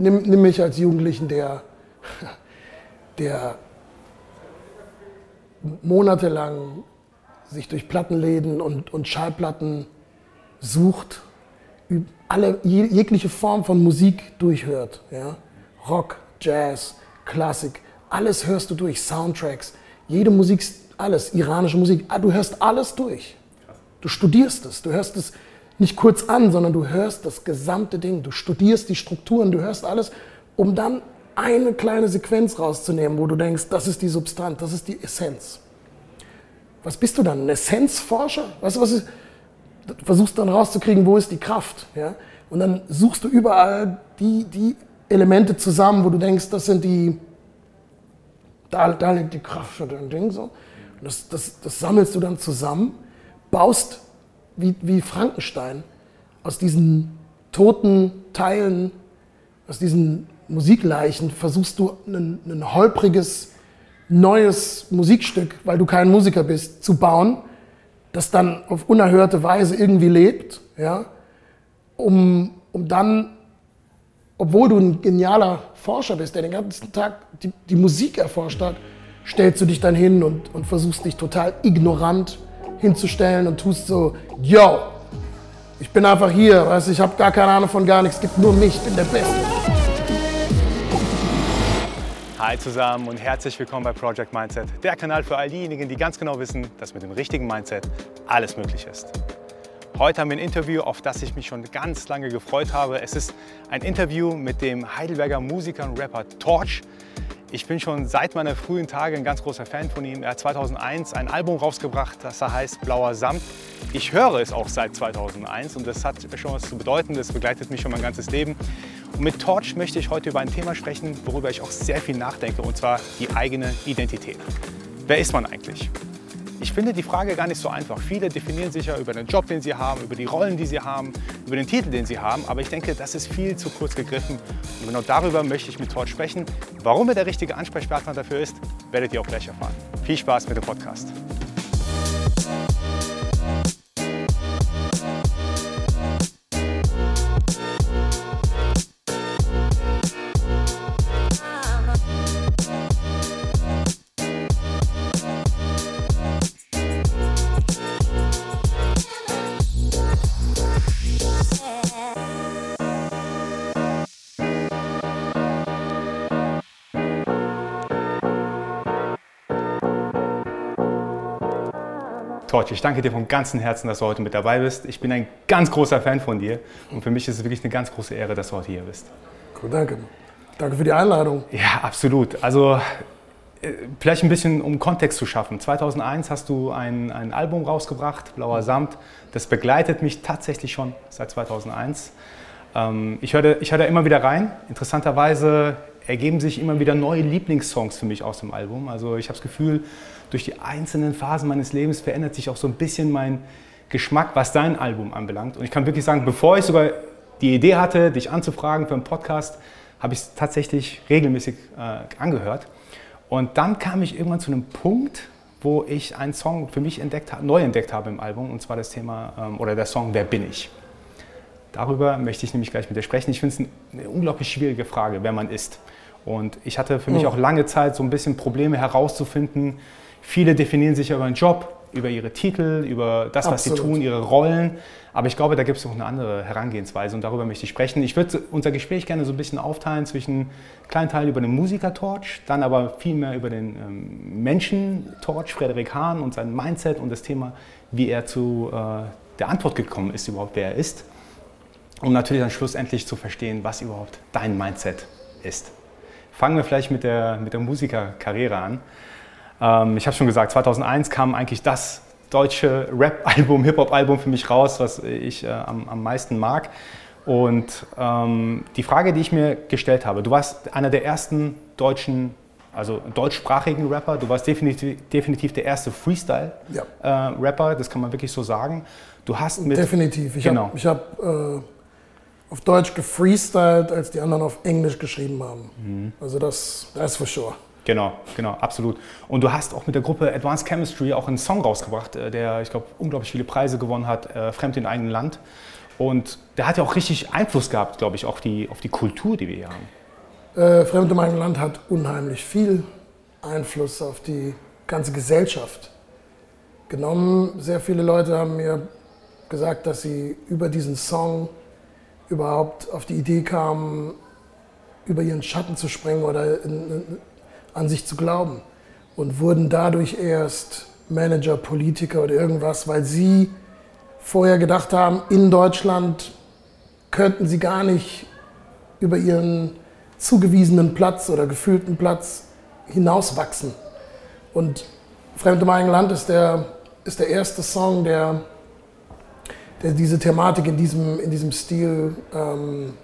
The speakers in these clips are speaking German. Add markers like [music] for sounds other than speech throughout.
nimm, nimm mich als Jugendlichen, der, der monatelang sich durch Plattenläden und, und Schallplatten sucht, alle, jegliche Form von Musik durchhört. Ja? Rock, Jazz, Klassik, alles hörst du durch, Soundtracks, jede Musik, alles, iranische Musik, ah, du hörst alles durch. Du studierst es, du hörst es nicht kurz an, sondern du hörst das gesamte Ding, du studierst die Strukturen, du hörst alles, um dann eine kleine Sequenz rauszunehmen, wo du denkst, das ist die Substanz, das ist die Essenz. Was bist du dann? Ein Essenzforscher? Weißt du, was ist? Du versuchst dann rauszukriegen, wo ist die Kraft. Ja? Und dann suchst du überall die, die Elemente zusammen, wo du denkst, das sind die, da, da liegt die Kraft für dein Ding so. Und das, das, das sammelst du dann zusammen, baust wie, wie Frankenstein aus diesen toten Teilen, aus diesen Musikleichen, versuchst du ein, ein holpriges, neues Musikstück, weil du kein Musiker bist, zu bauen, das dann auf unerhörte Weise irgendwie lebt, ja, um, um dann, obwohl du ein genialer Forscher bist, der den ganzen Tag die, die Musik erforscht hat, stellst du dich dann hin und, und versuchst dich total ignorant hinzustellen und tust so, yo, ich bin einfach hier, weißt, ich habe gar keine Ahnung von gar nichts, es gibt nur mich, ich bin der Beste. Hi zusammen und herzlich willkommen bei Project Mindset, der Kanal für all diejenigen, die ganz genau wissen, dass mit dem richtigen Mindset alles möglich ist. Heute haben wir ein Interview, auf das ich mich schon ganz lange gefreut habe. Es ist ein Interview mit dem Heidelberger Musiker und Rapper Torch. Ich bin schon seit meiner frühen Tage ein ganz großer Fan von ihm. Er hat 2001 ein Album rausgebracht, das da heißt Blauer Samt. Ich höre es auch seit 2001 und das hat schon was zu bedeuten. Das begleitet mich schon mein ganzes Leben. Und mit Torch möchte ich heute über ein Thema sprechen, worüber ich auch sehr viel nachdenke, und zwar die eigene Identität. Wer ist man eigentlich? Ich finde die Frage gar nicht so einfach. Viele definieren sich ja über den Job, den sie haben, über die Rollen, die sie haben, über den Titel, den sie haben. Aber ich denke, das ist viel zu kurz gegriffen. Und genau darüber möchte ich mit Todd sprechen. Warum er der richtige Ansprechpartner dafür ist, werdet ihr auch gleich erfahren. Viel Spaß mit dem Podcast. Torch, ich danke dir von ganzem Herzen, dass du heute mit dabei bist. Ich bin ein ganz großer Fan von dir und für mich ist es wirklich eine ganz große Ehre, dass du heute hier bist. Cool, danke. Danke für die Einladung. Ja, absolut. Also äh, vielleicht ein bisschen, um Kontext zu schaffen. 2001 hast du ein, ein Album rausgebracht, Blauer Samt. Das begleitet mich tatsächlich schon seit 2001. Ähm, ich höre ich hör da immer wieder rein. Interessanterweise ergeben sich immer wieder neue Lieblingssongs für mich aus dem Album. Also ich habe das Gefühl, durch die einzelnen Phasen meines Lebens verändert sich auch so ein bisschen mein Geschmack, was dein Album anbelangt. Und ich kann wirklich sagen, bevor ich sogar die Idee hatte, dich anzufragen für einen Podcast, habe ich es tatsächlich regelmäßig äh, angehört. Und dann kam ich irgendwann zu einem Punkt, wo ich einen Song für mich entdeckt, neu entdeckt habe im Album, und zwar das Thema ähm, oder der Song Wer bin ich? Darüber möchte ich nämlich gleich mit dir sprechen. Ich finde es eine unglaublich schwierige Frage, wer man ist. Und ich hatte für mich auch lange Zeit so ein bisschen Probleme herauszufinden, Viele definieren sich über einen Job, über ihre Titel, über das, was Absolut. sie tun, ihre Rollen. Aber ich glaube, da gibt es noch eine andere Herangehensweise und darüber möchte ich sprechen. Ich würde unser Gespräch gerne so ein bisschen aufteilen zwischen kleinen Teil über den Musiker-Torch, dann aber viel mehr über den ähm, Menschen-Torch, Frederik Hahn und sein Mindset und das Thema, wie er zu äh, der Antwort gekommen ist, überhaupt wer er ist. Um natürlich dann schlussendlich zu verstehen, was überhaupt dein Mindset ist. Fangen wir vielleicht mit der, mit der Musikerkarriere an. Ähm, ich habe schon gesagt, 2001 kam eigentlich das deutsche Rap-Album, Hip-Hop-Album für mich raus, was ich äh, am, am, meisten mag. Und ähm, die Frage, die ich mir gestellt habe, du warst einer der ersten deutschen, also deutschsprachigen Rapper, du warst definitiv, definitiv der erste Freestyle-Rapper, ja. äh, das kann man wirklich so sagen. Du hast mit... Definitiv. Ich genau. habe hab, äh, auf Deutsch gefreestylt, als die anderen auf Englisch geschrieben haben. Mhm. Also das, das ist for sure. Genau, genau, absolut. Und du hast auch mit der Gruppe Advanced Chemistry auch einen Song rausgebracht, äh, der, ich glaube, unglaublich viele Preise gewonnen hat, äh, Fremd in eigenem Land. Und der hat ja auch richtig Einfluss gehabt, glaube ich, auf die, auf die Kultur, die wir hier haben. Äh, Fremde mein Land hat unheimlich viel Einfluss auf die ganze Gesellschaft genommen. Sehr viele Leute haben mir gesagt, dass sie über diesen Song überhaupt auf die Idee kamen, über ihren Schatten zu springen oder in, in, an sich zu glauben. Und wurden dadurch erst Manager, Politiker oder irgendwas, weil sie vorher gedacht haben, in Deutschland könnten sie gar nicht über ihren zugewiesenen Platz oder gefühlten Platz hinauswachsen. Und Fremde mein Land ist der, ist der erste Song, der, der diese Thematik in diesem, in diesem Stil ähm,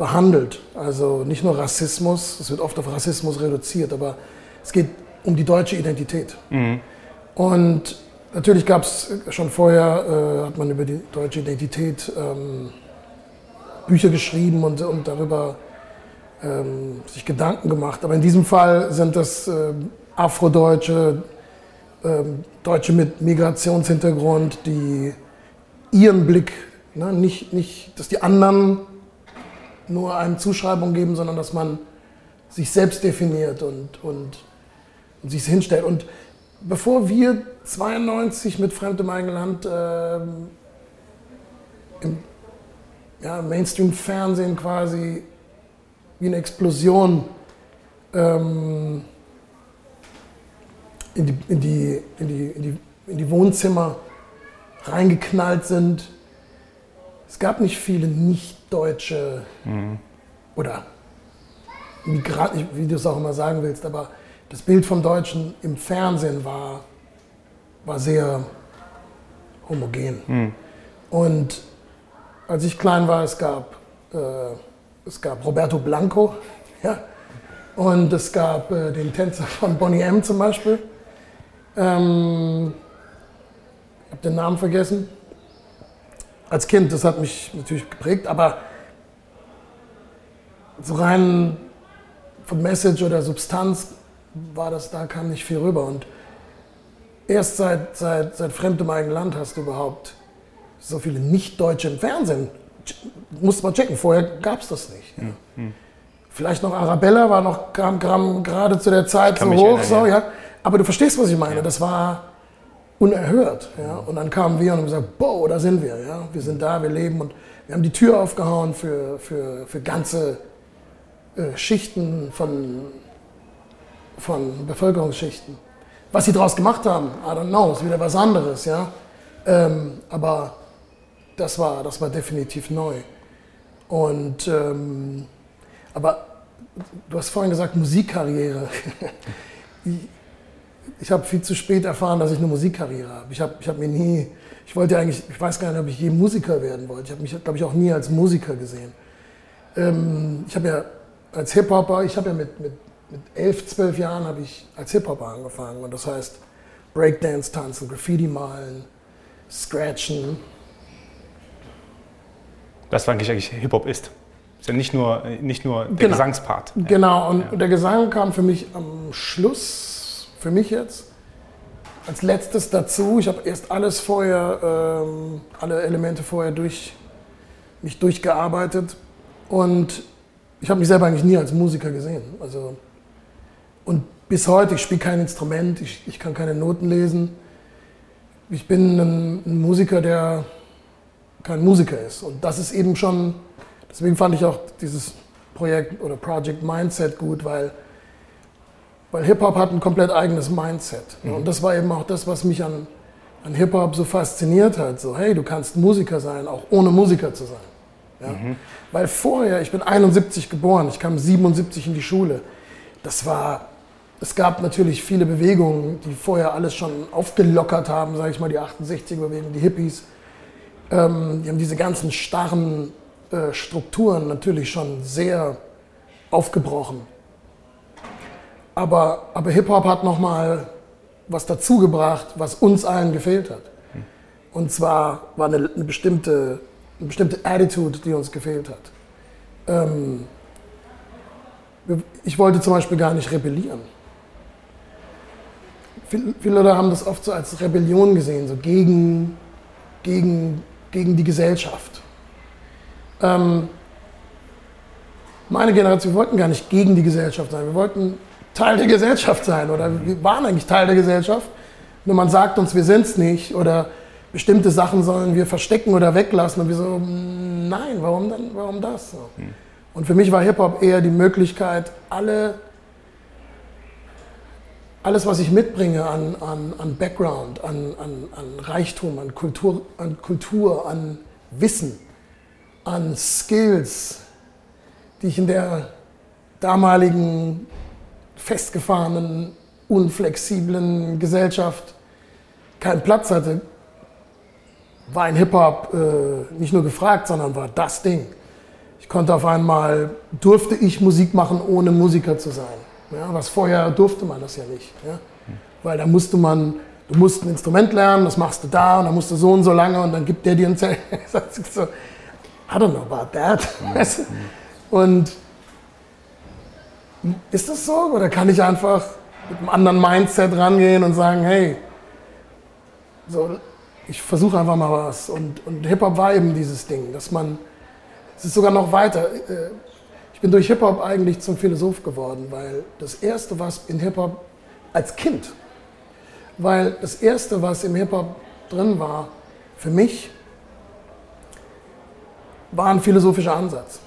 behandelt. Also nicht nur Rassismus, es wird oft auf Rassismus reduziert, aber es geht um die deutsche Identität. Mhm. Und natürlich gab es schon vorher, äh, hat man über die deutsche Identität ähm, Bücher geschrieben und, und darüber ähm, sich Gedanken gemacht. Aber in diesem Fall sind das äh, Afrodeutsche, äh, Deutsche mit Migrationshintergrund, die ihren Blick, ne, nicht, nicht, dass die anderen nur einem Zuschreibung geben, sondern dass man sich selbst definiert und, und, und sich hinstellt. Und bevor wir 92 mit Fremdem Eigenland äh, im ja, Mainstream-Fernsehen quasi wie eine Explosion ähm, in, die, in, die, in, die, in die Wohnzimmer reingeknallt sind. Es gab nicht viele nicht-deutsche mhm. oder Migranten, wie du es auch immer sagen willst, aber das Bild vom Deutschen im Fernsehen war, war sehr homogen. Mhm. Und als ich klein war, es gab äh, es gab Roberto Blanco, [laughs] ja, und es gab äh, den Tänzer von Bonnie M. zum Beispiel. Ähm, ich habe den Namen vergessen. Als Kind, das hat mich natürlich geprägt, aber so rein von Message oder Substanz war das, da kam nicht viel rüber. Und erst seit, seit, seit fremdem eigenen Land hast du überhaupt so viele Nicht-Deutsche im Fernsehen musste man checken, vorher gab es das nicht. Ja. Mhm. Vielleicht noch Arabella war noch kam, kam gerade zu der Zeit so hoch, erinnern, so, ja. Aber du verstehst, was ich meine. Ja. Das war unerhört. Ja. Und dann kamen wir und haben gesagt, boah, da sind wir. Ja. Wir sind da, wir leben und wir haben die Tür aufgehauen für, für, für ganze äh, Schichten von, von Bevölkerungsschichten. Was sie daraus gemacht haben, I don't know, ist wieder was anderes. Ja. Ähm, aber das war, das war definitiv neu. Und, ähm, aber du hast vorhin gesagt, Musikkarriere. [laughs] ich, habe viel zu spät erfahren, dass ich eine Musikkarriere habe. Ich habe ich hab mir nie, ich wollte eigentlich, ich weiß gar nicht, ob ich je Musiker werden wollte. Ich habe mich, glaube ich, auch nie als Musiker gesehen. Ähm, ich habe ja als Hip-Hopper, ich habe ja mit, mit, mit elf, zwölf Jahren habe ich als Hip-Hopper angefangen. Und das heißt Breakdance tanzen, Graffiti malen, Scratchen, das, was eigentlich Hip-Hop ist. Ist ja nicht nur, nicht nur der genau. Gesangspart. Genau, und ja. der Gesang kam für mich am Schluss, für mich jetzt, als letztes dazu. Ich habe erst alles vorher, ähm, alle Elemente vorher durch mich durchgearbeitet und ich habe mich selber eigentlich nie als Musiker gesehen. Also, und bis heute, ich spiele kein Instrument, ich, ich kann keine Noten lesen. Ich bin ein, ein Musiker, der kein Musiker ist. Und das ist eben schon, deswegen fand ich auch dieses Projekt oder Project Mindset gut, weil, weil Hip-Hop hat ein komplett eigenes Mindset. Mhm. Und das war eben auch das, was mich an, an Hip-Hop so fasziniert hat. So, hey, du kannst Musiker sein, auch ohne Musiker zu sein. Ja? Mhm. Weil vorher, ich bin 71 geboren, ich kam 77 in die Schule. Das war, es gab natürlich viele Bewegungen, die vorher alles schon aufgelockert haben, sage ich mal, die 68er-Bewegung, die Hippies ähm, die haben diese ganzen starren äh, Strukturen natürlich schon sehr aufgebrochen. Aber, aber Hip-Hop hat nochmal was dazugebracht, was uns allen gefehlt hat. Und zwar war eine, eine, bestimmte, eine bestimmte Attitude, die uns gefehlt hat. Ähm, ich wollte zum Beispiel gar nicht rebellieren. Viele Leute haben das oft so als Rebellion gesehen, so gegen, gegen gegen die Gesellschaft. Ähm, meine Generation, wir wollten gar nicht gegen die Gesellschaft sein. Wir wollten Teil der Gesellschaft sein oder wir waren eigentlich Teil der Gesellschaft. Nur man sagt uns, wir sind es nicht oder bestimmte Sachen sollen wir verstecken oder weglassen. Und wir so, nein, warum dann, warum das? Hm. Und für mich war Hip-Hop eher die Möglichkeit, alle, alles, was ich mitbringe an, an, an Background, an, an, an Reichtum, an Kultur, an Kultur, an Wissen, an Skills, die ich in der damaligen festgefahrenen, unflexiblen Gesellschaft keinen Platz hatte, war in Hip-Hop äh, nicht nur gefragt, sondern war das Ding. Ich konnte auf einmal, durfte ich Musik machen, ohne Musiker zu sein. Ja, was vorher durfte man das ja nicht. Ja? Weil da musste man, du musst ein Instrument lernen, das machst du da und dann musst du so und so lange und dann gibt der dir ein Zelt. [laughs] so, I don't know about that. [laughs] und ist das so? Oder kann ich einfach mit einem anderen Mindset rangehen und sagen, hey, so, ich versuche einfach mal was. Und, und Hip-Hop war eben dieses Ding, dass man, es ist sogar noch weiter. Äh, ich bin durch Hip-Hop eigentlich zum Philosoph geworden, weil das Erste, was in Hip-Hop als Kind, weil das Erste, was im Hip-Hop drin war, für mich, war ein philosophischer Ansatz.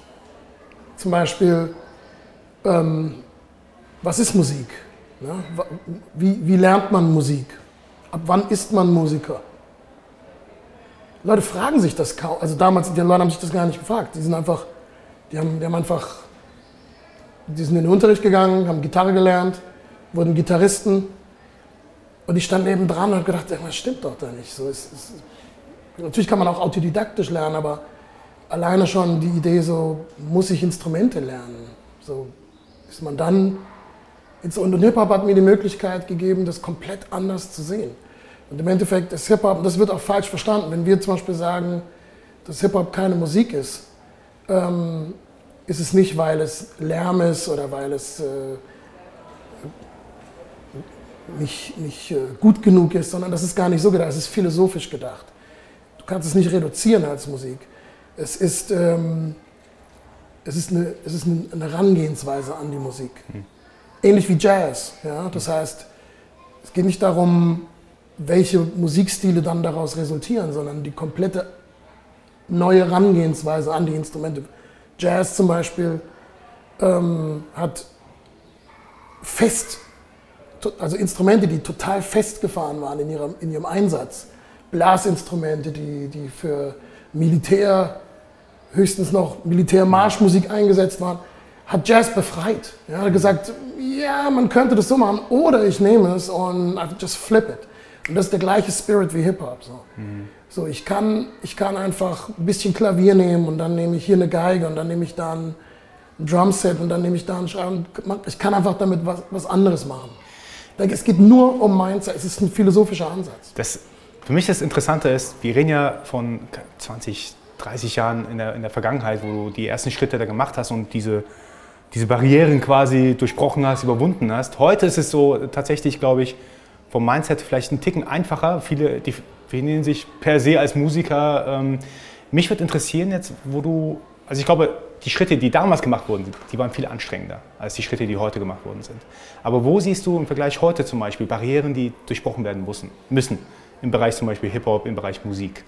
Zum Beispiel, ähm, was ist Musik? Ja, wie, wie lernt man Musik? Ab wann ist man Musiker? Leute fragen sich das kaum. Also damals, die Leute haben sich das gar nicht gefragt. Die sind einfach, die haben, die haben einfach, die sind in den Unterricht gegangen, haben Gitarre gelernt, wurden Gitarristen. Und ich stand neben dran und habe gedacht, das stimmt doch da nicht. So, es, es, natürlich kann man auch autodidaktisch lernen, aber alleine schon die Idee, so muss ich Instrumente lernen. So ist man dann. Und Hip-Hop hat mir die Möglichkeit gegeben, das komplett anders zu sehen. Und im Endeffekt ist Hip-Hop, das wird auch falsch verstanden, wenn wir zum Beispiel sagen, dass Hip-Hop keine Musik ist, ähm, ist es nicht, weil es Lärm ist oder weil es äh, nicht, nicht äh, gut genug ist, sondern das ist gar nicht so gedacht, es ist philosophisch gedacht. Du kannst es nicht reduzieren als Musik. Es ist, ähm, es ist, eine, es ist eine Herangehensweise an die Musik. Hm. Ähnlich wie Jazz. Ja? Das heißt, es geht nicht darum, welche Musikstile dann daraus resultieren, sondern die komplette neue Herangehensweise an die Instrumente. Jazz zum Beispiel ähm, hat fest, also Instrumente, die total festgefahren waren in ihrem, in ihrem Einsatz. Blasinstrumente, die, die für Militär, höchstens noch Militärmarschmusik eingesetzt waren, hat Jazz befreit. Er hat gesagt, ja, man könnte das so machen, oder ich nehme es und I just flip it. Und das ist der gleiche Spirit wie Hip-Hop. So. Mhm. so, ich, kann, ich kann einfach ein bisschen Klavier nehmen und dann nehme ich hier eine Geige und dann nehme ich da ein Drumset und dann nehme ich da einen Schreiben. Ich kann einfach damit was, was anderes machen. Es geht nur um Mindset, es ist ein philosophischer Ansatz. Das, für mich das Interessante ist, wir reden ja von 20, 30 Jahren in der, in der Vergangenheit, wo du die ersten Schritte da gemacht hast und diese, diese Barrieren quasi durchbrochen hast, überwunden hast. Heute ist es so tatsächlich, glaube ich, vom Mindset vielleicht ein Ticken einfacher. Viele definieren sich per se als Musiker. Ähm, mich würde interessieren jetzt, wo du, also ich glaube, die Schritte, die damals gemacht wurden, die waren viel anstrengender als die Schritte, die heute gemacht worden sind. Aber wo siehst du im Vergleich heute zum Beispiel Barrieren, die durchbrochen werden müssen, müssen im Bereich zum Beispiel Hip-Hop, im Bereich Musik?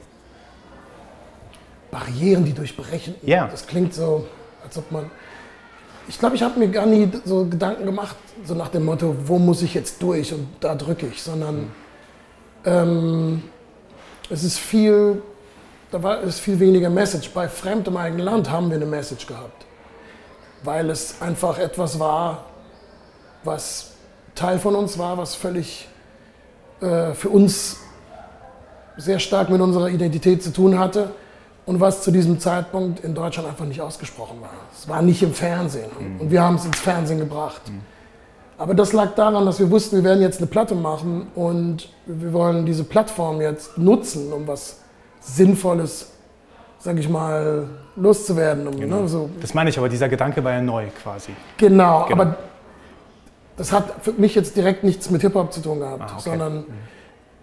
Barrieren, die durchbrechen? Ja. Das klingt so, als ob man ich glaube, ich habe mir gar nie so Gedanken gemacht, so nach dem Motto, wo muss ich jetzt durch und da drücke ich, sondern ähm, es ist viel, da war es viel weniger Message. Bei fremdem eigenen Land haben wir eine Message gehabt, weil es einfach etwas war, was Teil von uns war, was völlig äh, für uns sehr stark mit unserer Identität zu tun hatte und was zu diesem Zeitpunkt in Deutschland einfach nicht ausgesprochen war. Es war nicht im Fernsehen mhm. und wir haben es ins Fernsehen gebracht. Mhm. Aber das lag daran, dass wir wussten, wir werden jetzt eine Platte machen und wir wollen diese Plattform jetzt nutzen, um was Sinnvolles, sag ich mal, loszuwerden. Um, genau. ne, so. Das meine ich, aber dieser Gedanke war ja neu quasi. Genau, genau. aber das hat für mich jetzt direkt nichts mit Hip-Hop zu tun gehabt, ah, okay. sondern mhm.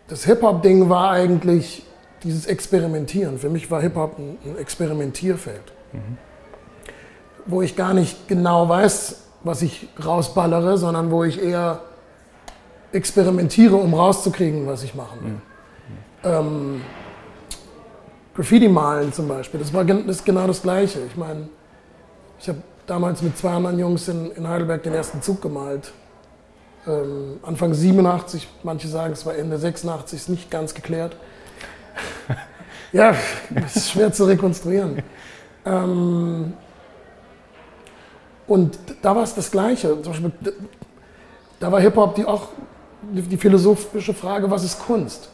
das Hip-Hop-Ding war eigentlich dieses Experimentieren. Für mich war Hip-Hop ein, Experimentierfeld. Wo ich gar nicht genau weiß, was ich rausballere, sondern wo ich eher experimentiere, um rauszukriegen, was ich machen will. Ähm, Graffiti malen zum Beispiel, das, war, das ist genau das Gleiche. Ich meine, ich habe damals mit zwei anderen Jungs in, in Heidelberg den ersten Zug gemalt. Ähm, Anfang 87, manche sagen, es war Ende 86, ist nicht ganz geklärt. Ja, das ist schwer zu rekonstruieren. Ähm, und da war es das Gleiche. Beispiel, da war Hip-Hop die auch die philosophische Frage, was ist Kunst?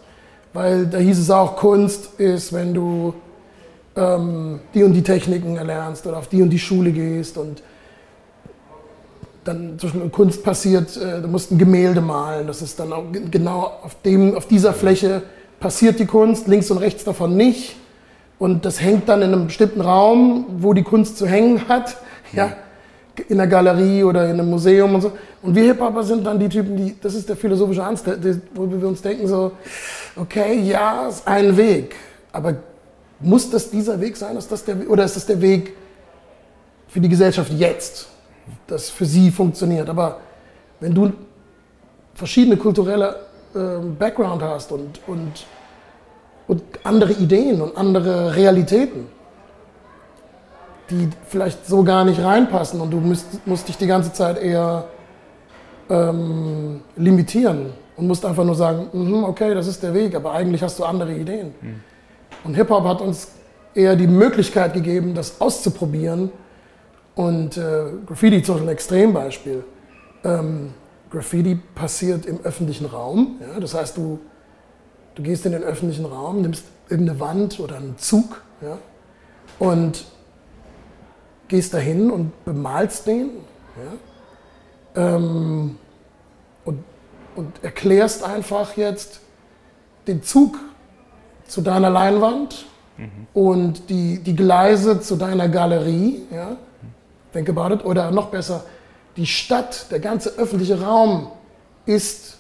Weil da hieß es auch, Kunst ist, wenn du ähm, die und die Techniken erlernst oder auf die und die Schule gehst und dann zum Beispiel Kunst passiert, äh, du musst ein Gemälde malen, das ist dann auch genau auf, dem, auf dieser Fläche passiert die Kunst, links und rechts davon nicht und das hängt dann in einem bestimmten Raum, wo die Kunst zu hängen hat, [laughs] ja, in der Galerie oder in einem Museum und so. Und wir Hip-Hopper sind dann die Typen, die, das ist der philosophische Ansatz, wo wir uns denken so, okay, ja, ist ein Weg, aber muss das dieser Weg sein? Ist das der, oder ist das der Weg für die Gesellschaft jetzt, das für sie funktioniert? Aber wenn du verschiedene kulturelle äh, Background hast und, und, und andere Ideen und andere Realitäten, die vielleicht so gar nicht reinpassen und du musst, musst dich die ganze Zeit eher ähm, limitieren und musst einfach nur sagen, mm, okay, das ist der Weg, aber eigentlich hast du andere Ideen. Mhm. Und Hip-Hop hat uns eher die Möglichkeit gegeben, das auszuprobieren. Und äh, Graffiti zum Beispiel ein Extrembeispiel. Ähm, Graffiti passiert im öffentlichen Raum. Ja? Das heißt, du, du gehst in den öffentlichen Raum, nimmst irgendeine Wand oder einen Zug ja? und gehst dahin und bemalst den. Ja? Ähm, und, und erklärst einfach jetzt den Zug zu deiner Leinwand mhm. und die, die Gleise zu deiner Galerie. Ja? Think about it. Oder noch besser, die Stadt, der ganze öffentliche Raum ist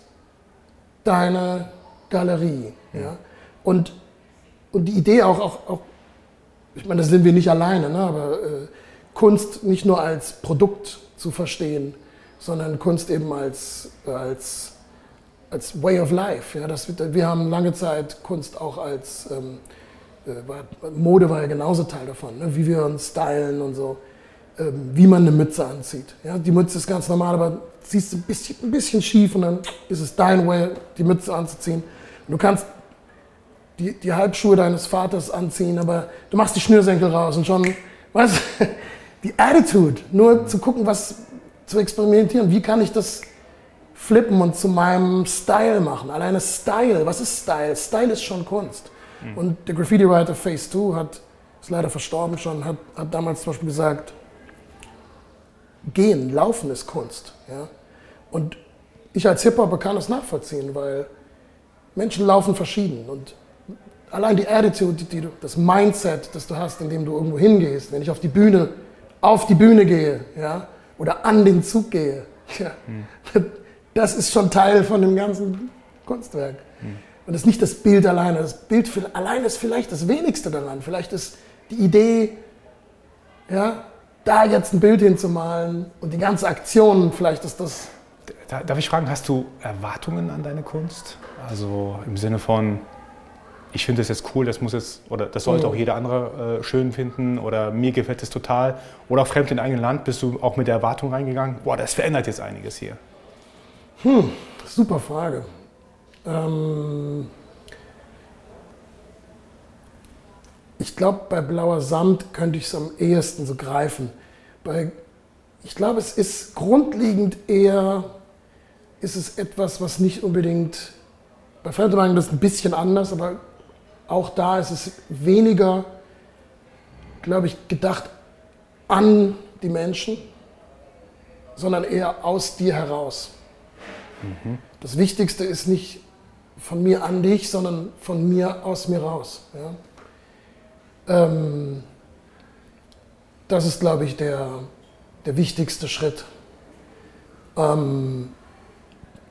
deine Galerie. Mhm. Ja? Und, und die Idee auch, auch, auch, ich meine, da sind wir nicht alleine, ne? aber äh, Kunst nicht nur als Produkt zu verstehen, sondern Kunst eben als, als als Way of Life. Ja, das, wir haben lange Zeit Kunst auch als ähm, äh, Mode war ja genauso Teil davon, ne? wie wir uns stylen und so, wie man eine Mütze anzieht. Ja, die Mütze ist ganz normal, aber siehst ein bisschen, ein bisschen schief und dann ist es dein Way, die Mütze anzuziehen. Und du kannst die, die Halbschuhe deines Vaters anziehen, aber du machst die Schnürsenkel raus und schon, weißt du, [laughs] die Attitude, nur zu gucken, was zu experimentieren, wie kann ich das flippen und zu meinem Style machen. Alleine Style, was ist Style? Style ist schon Kunst. Mhm. Und der Graffiti-Writer Phase 2 hat, ist leider verstorben schon, hat, hat damals zum Beispiel gesagt, gehen, laufen ist Kunst. Ja? Und ich als Hip-Hopper kann das nachvollziehen, weil Menschen laufen verschieden. Und allein die Attitude, die du, das Mindset, das du hast, indem du irgendwo hingehst, wenn ich auf die Bühne, auf die Bühne gehe, ja, oder an den Zug gehe, [laughs] ja, mhm das ist schon Teil von dem ganzen Kunstwerk. Mhm. Und das ist nicht das Bild alleine. Das Bild allein ist vielleicht das Wenigste daran. Vielleicht ist die Idee, ja, da jetzt ein Bild hinzumalen und die ganze Aktion, vielleicht ist das. Darf ich fragen, hast du Erwartungen an deine Kunst? Also im Sinne von, ich finde das jetzt cool, das muss jetzt, oder das sollte mhm. auch jeder andere äh, schön finden oder mir gefällt es total. Oder fremd in eigenem Land bist du auch mit der Erwartung reingegangen, boah, das verändert jetzt einiges hier. Hm, super Frage. Ähm ich glaube, bei blauer Samt könnte ich es am ehesten so greifen. Bei, ich glaube, es ist grundlegend eher, ist es etwas, was nicht unbedingt, bei Fremdemeinung ist es ein bisschen anders, aber auch da ist es weniger, glaube ich, gedacht an die Menschen, sondern eher aus dir heraus. Das Wichtigste ist nicht von mir an dich, sondern von mir aus mir raus. Ja? Ähm, das ist, glaube ich, der, der wichtigste Schritt. Ähm,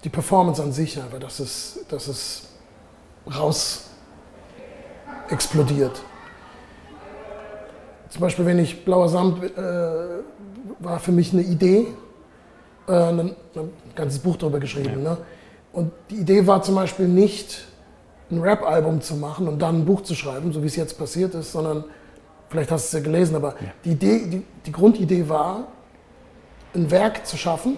die Performance an sich, aber dass es, dass es raus explodiert. zum Beispiel, wenn ich Blauer Samt äh, war für mich eine Idee, äh, ein, ein, ganzes Buch darüber geschrieben. Ja. Ne? Und die Idee war zum Beispiel nicht, ein Rap-Album zu machen und dann ein Buch zu schreiben, so wie es jetzt passiert ist, sondern, vielleicht hast du es ja gelesen, aber ja. Die, Idee, die, die Grundidee war, ein Werk zu schaffen,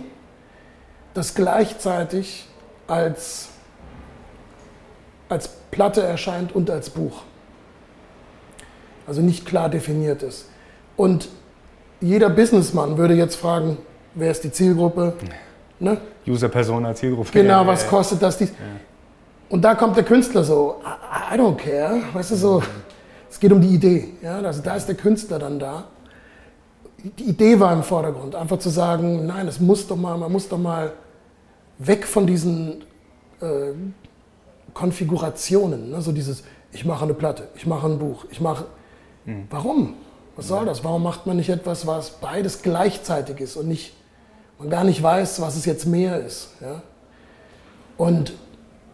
das gleichzeitig als, als Platte erscheint und als Buch. Also nicht klar definiert ist. Und jeder Businessmann würde jetzt fragen, wer ist die Zielgruppe? Ne? User-Persona, Zielgruppe. Genau, was kostet das? Dies? Ja. Und da kommt der Künstler so, I, I don't care, weißt du so, es geht um die Idee. Ja? Also da ist der Künstler dann da. Die Idee war im Vordergrund, einfach zu sagen, nein, es muss doch mal, man muss doch mal weg von diesen äh, Konfigurationen, ne? so dieses, ich mache eine Platte, ich mache ein Buch, ich mache, mhm. warum? Was soll das? Warum macht man nicht etwas, was beides gleichzeitig ist und nicht, man gar nicht weiß, was es jetzt mehr ist? Ja? Und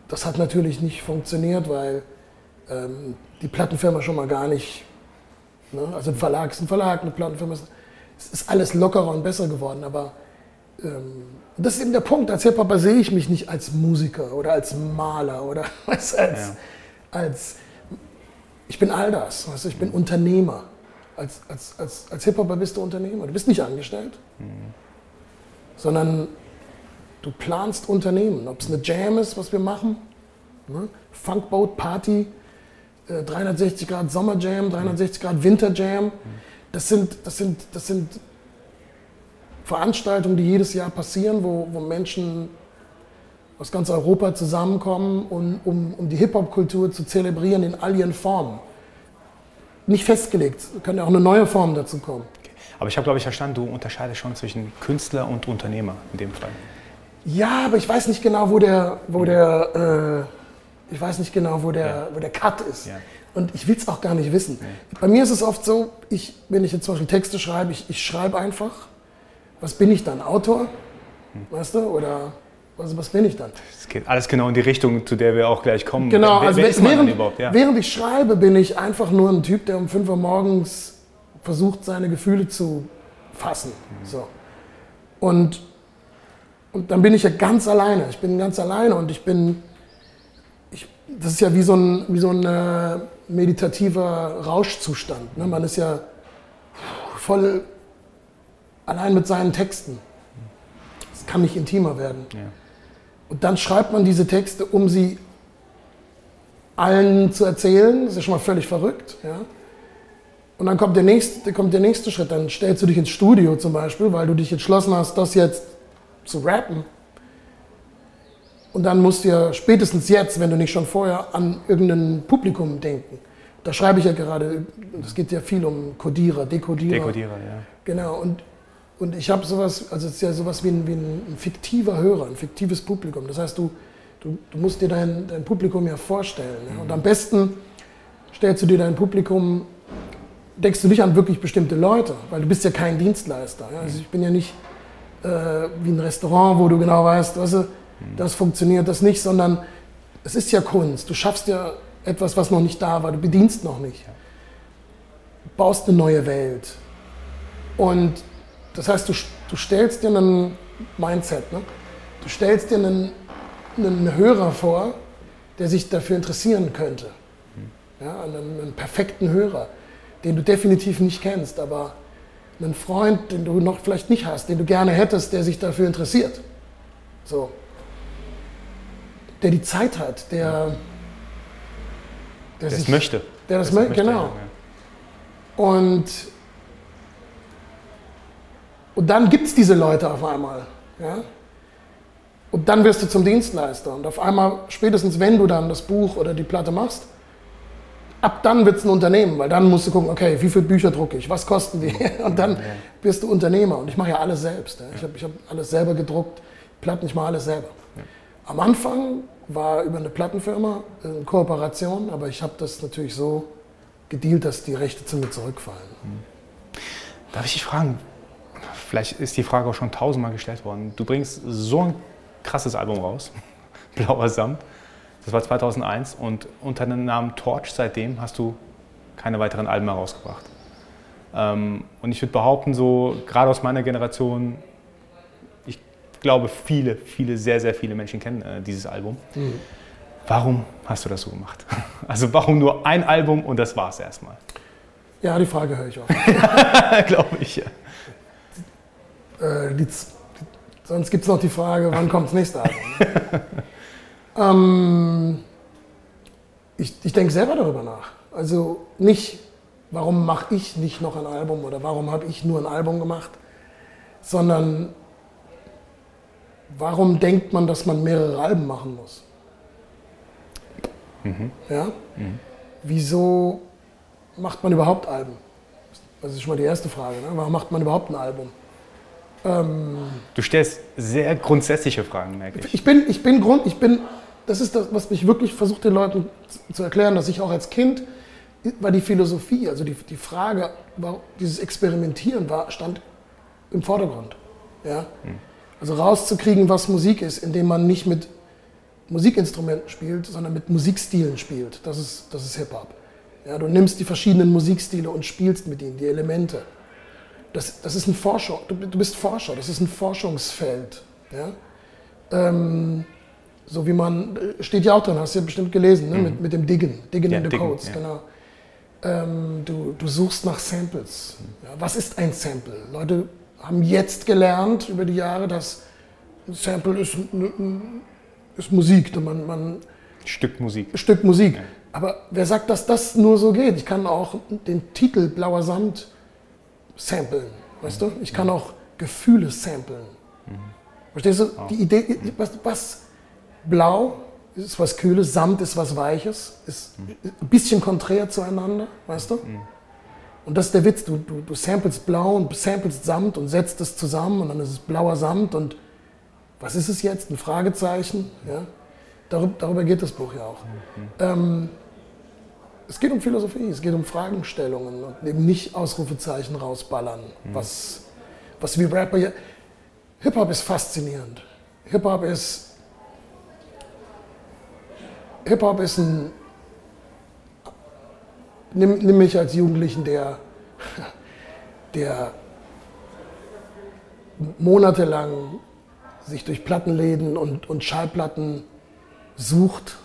das hat natürlich nicht funktioniert, weil ähm, die Plattenfirma schon mal gar nicht, ne? also ein Verlag ist ein Verlag, eine Plattenfirma ist, es ist alles lockerer und besser geworden, aber ähm, das ist eben der Punkt, als Hip-Hopper sehe ich mich nicht als Musiker oder als Maler oder [laughs] was, als, ja. als, ich bin all das, weißt, ich bin Unternehmer. Als, als, als, als Hip-Hopper bist du Unternehmer, du bist nicht angestellt, mhm. sondern Du planst Unternehmen, ob es eine Jam ist, was wir machen, ne? Funkboat Party, äh, 360 Grad Sommerjam, 360 Grad Winterjam. Das sind, das, sind, das sind Veranstaltungen, die jedes Jahr passieren, wo, wo Menschen aus ganz Europa zusammenkommen, um, um, um die Hip-Hop-Kultur zu zelebrieren in all ihren Formen. Nicht festgelegt, kann ja auch eine neue Form dazu kommen. Aber ich habe, glaube ich, verstanden, du unterscheidest schon zwischen Künstler und Unternehmer in dem Fall. Ja, aber ich weiß nicht genau, wo der, wo der, äh, ich weiß nicht genau, wo der, ja. wo der Cut ist. Ja. Und ich will es auch gar nicht wissen. Ja. Bei mir ist es oft so, ich, wenn ich jetzt zum Beispiel Texte schreibe, ich, ich schreibe einfach. Was bin ich dann? Autor? Hm. Weißt du? Oder also was bin ich dann? Es geht alles genau in die Richtung, zu der wir auch gleich kommen. Genau, also während, ja. während ich schreibe, bin ich einfach nur ein Typ, der um 5 Uhr morgens versucht, seine Gefühle zu fassen. Mhm. So. Und und dann bin ich ja ganz alleine. Ich bin ganz alleine und ich bin, ich, das ist ja wie so ein, wie so ein äh, meditativer Rauschzustand. Ne? Man ist ja voll allein mit seinen Texten. Es kann nicht intimer werden. Ja. Und dann schreibt man diese Texte, um sie allen zu erzählen. Das ist ja schon mal völlig verrückt. Ja? Und dann kommt der, nächste, kommt der nächste Schritt. Dann stellst du dich ins Studio zum Beispiel, weil du dich entschlossen hast, das jetzt zu rappen. Und dann musst du ja spätestens jetzt, wenn du nicht schon vorher, an irgendein Publikum denken. Da schreibe ich ja gerade, es geht ja viel um Codierer, Dekodierer. Dekodierer, ja. Genau, und, und ich habe sowas, also es ist ja sowas wie ein, wie ein, fiktiver Hörer, ein fiktives Publikum. Das heißt, du, du, du musst dir dein, dein Publikum ja vorstellen. Ja? Und am besten stellst du dir dein Publikum, denkst du nicht an wirklich bestimmte Leute, weil du bist ja kein Dienstleister. Ja? Also ich bin ja nicht äh, wie ein Restaurant, wo du genau weißt, weißt du, das funktioniert das nicht, sondern es ist ja Kunst. Du schaffst ja etwas, was noch nicht da war. Du bedienst noch nicht. Du baust eine neue Welt. Und das heißt, du, du stellst dir einen Mindset, ne? du stellst dir einen, einen Hörer vor, der sich dafür interessieren könnte. Ja, einen, einen perfekten Hörer, den du definitiv nicht kennst, aber einen Freund, den du noch vielleicht nicht hast, den du gerne hättest, der sich dafür interessiert. So. Der die Zeit hat, der. Der das sich, möchte. Der das, das möchte, genau. Ja. Und, und dann gibt es diese Leute auf einmal. Ja? Und dann wirst du zum Dienstleister. Und auf einmal, spätestens wenn du dann das Buch oder die Platte machst, ab dann wird es ein Unternehmen, weil dann musst du gucken, okay, wie viele Bücher drucke ich, was kosten die? [laughs] Und dann wirst du Unternehmer. Und ich mache ja alles selbst. Ich habe hab alles selber gedruckt, Platten, ich mache alles selber. Am Anfang war über eine Plattenfirma eine Kooperation, aber ich habe das natürlich so gedealt, dass die Rechte zu mir zurückfallen. Mhm. Darf ich dich fragen, vielleicht ist die Frage auch schon tausendmal gestellt worden, du bringst so ein krasses Album raus, [laughs] Blauer Samt, das war 2001 und unter dem Namen Torch seitdem hast du keine weiteren Alben mehr rausgebracht. Ähm, und ich würde behaupten, so gerade aus meiner Generation, ich glaube, viele, viele, sehr, sehr viele Menschen kennen äh, dieses Album. Mhm. Warum hast du das so gemacht? [laughs] Also warum nur ein Album und das war es erstmal? Ja, die Frage höre ich auch. [laughs] glaube ich, ja. Äh, die, sonst gibt es noch die Frage, wann [laughs] kommt das nächste Album? Ähm, ich, ich denke selber darüber nach. Also nicht, warum mache ich nicht noch ein Album oder warum habe ich nur ein Album gemacht, sondern warum denkt man, dass man mehrere Alben machen muss? Mhm. Ja? Mhm. Wieso macht man überhaupt Alben? Das ist schon mal die erste Frage. Ne? Warum macht man überhaupt ein Album? Ähm, du stellst sehr grundsätzliche Fragen, merke ich. Ich bin, ich bin Grund, ich bin, das ist das, was ich wirklich versuche den Leuten zu erklären, dass ich auch als Kind war die Philosophie, also die, die Frage, war, dieses Experimentieren war, stand im Vordergrund. Ja? Hm. Also rauszukriegen, was Musik ist, indem man nicht mit Musikinstrumenten spielt, sondern mit Musikstilen spielt. Das ist, das ist Hip-Hop. Ja, du nimmst die verschiedenen Musikstile und spielst mit ihnen, die Elemente. Das, das ist ein Forscher, du, du bist Forscher, das ist ein Forschungsfeld. Ja? Ähm, so wie man, steht ja auch drin, hast du ja bestimmt gelesen, ne? mhm. mit, mit dem Diggen, Diggen ja, in the Diggen, Codes, ja. genau. Ähm, du, du suchst nach Samples. Ja, was ist ein Sample? Leute haben jetzt gelernt über die Jahre, dass ein Sample ist, ist Musik. Man, man, Stück Musik. Stück Musik. Aber wer sagt, dass das nur so geht? Ich kann auch den Titel Blauer Samt samplen, weißt du? Ich kann auch Gefühle samplen. Mhm. Verstehst du? Die Idee, was, was blau ist was Kühles, Samt ist was Weiches, ist mhm. ein bisschen konträr zueinander, weißt du? Mhm. Und das ist der Witz, du, du, du samplest blau und samplest Samt und setzt es zusammen und dann ist es blauer Samt und was ist es jetzt? Ein Fragezeichen, ja? Darüber, darüber geht das Buch ja auch. Mhm. Ähm, es geht um Philosophie, es geht um Fragestellungen und eben nicht Ausrufezeichen rausballern, mhm. was, was wir Rapper. Hip-Hop ist faszinierend. Hip-Hop ist. Hip-Hop ist ein. Nimm, nimm mich als Jugendlichen, der, der monatelang sich durch Plattenläden und, und Schallplatten sucht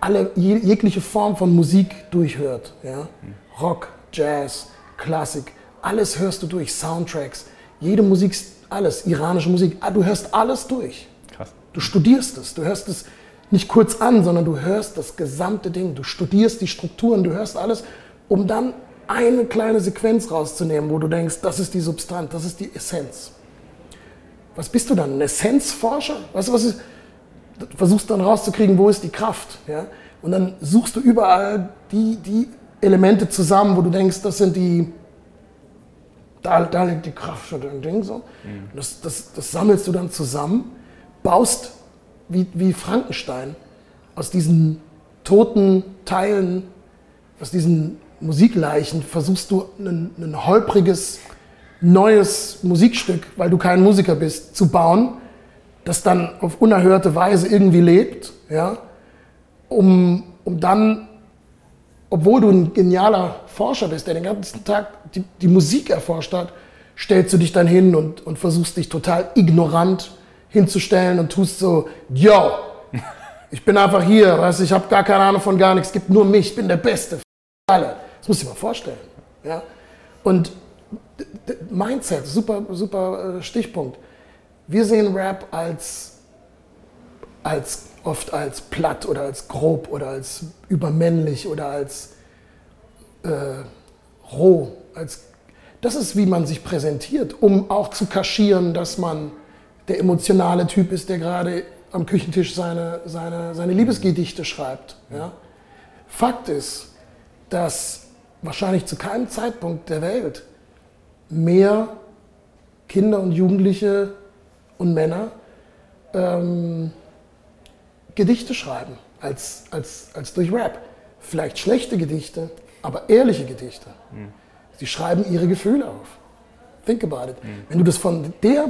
alle, jegliche Form von Musik durchhört. Ja? Rock, Jazz, Klassik, alles hörst du durch, Soundtracks, jede Musik, alles, iranische Musik, ah, du hörst alles durch. Krass. Du studierst es, du hörst es nicht kurz an, sondern du hörst das gesamte Ding, du studierst die Strukturen, du hörst alles, um dann eine kleine Sequenz rauszunehmen, wo du denkst, das ist die Substanz, das ist die Essenz. Was bist du dann? Ein Essenzforscher? Weißt du, was ist, du versuchst dann rauszukriegen, wo ist die Kraft. Ja? Und dann suchst du überall die, die Elemente zusammen, wo du denkst, das sind die, da, da liegt die Kraft schon Ding so. Mhm. Das, das, das sammelst du dann zusammen, baust wie, wie Frankenstein aus diesen toten Teilen, aus diesen Musikleichen, versuchst du ein, ein holpriges, neues Musikstück, weil du kein Musiker bist, zu bauen das dann auf unerhörte Weise irgendwie lebt, ja, um, um dann, obwohl du ein genialer Forscher bist, der den ganzen Tag die, die Musik erforscht hat, stellst du dich dann hin und, und versuchst dich total ignorant hinzustellen und tust so, yo, ich bin einfach hier, weißt, ich habe gar keine Ahnung von gar nichts, gibt nur mich, ich bin der Beste, alle. Das du dir mal vorstellen. Ja? Und Mindset, super, super äh, Stichpunkt. Wir sehen Rap als, als oft als platt oder als grob oder als übermännlich oder als äh, roh. Als, das ist, wie man sich präsentiert, um auch zu kaschieren, dass man der emotionale Typ ist, der gerade am Küchentisch seine, seine, seine Liebesgedichte schreibt. Ja? Fakt ist, dass wahrscheinlich zu keinem Zeitpunkt der Welt mehr Kinder und Jugendliche und Männer ähm, Gedichte schreiben als, als, als durch Rap. Vielleicht schlechte Gedichte, aber ehrliche Gedichte. Mhm. Sie schreiben ihre Gefühle auf. Think about it. Mhm. Wenn du das von der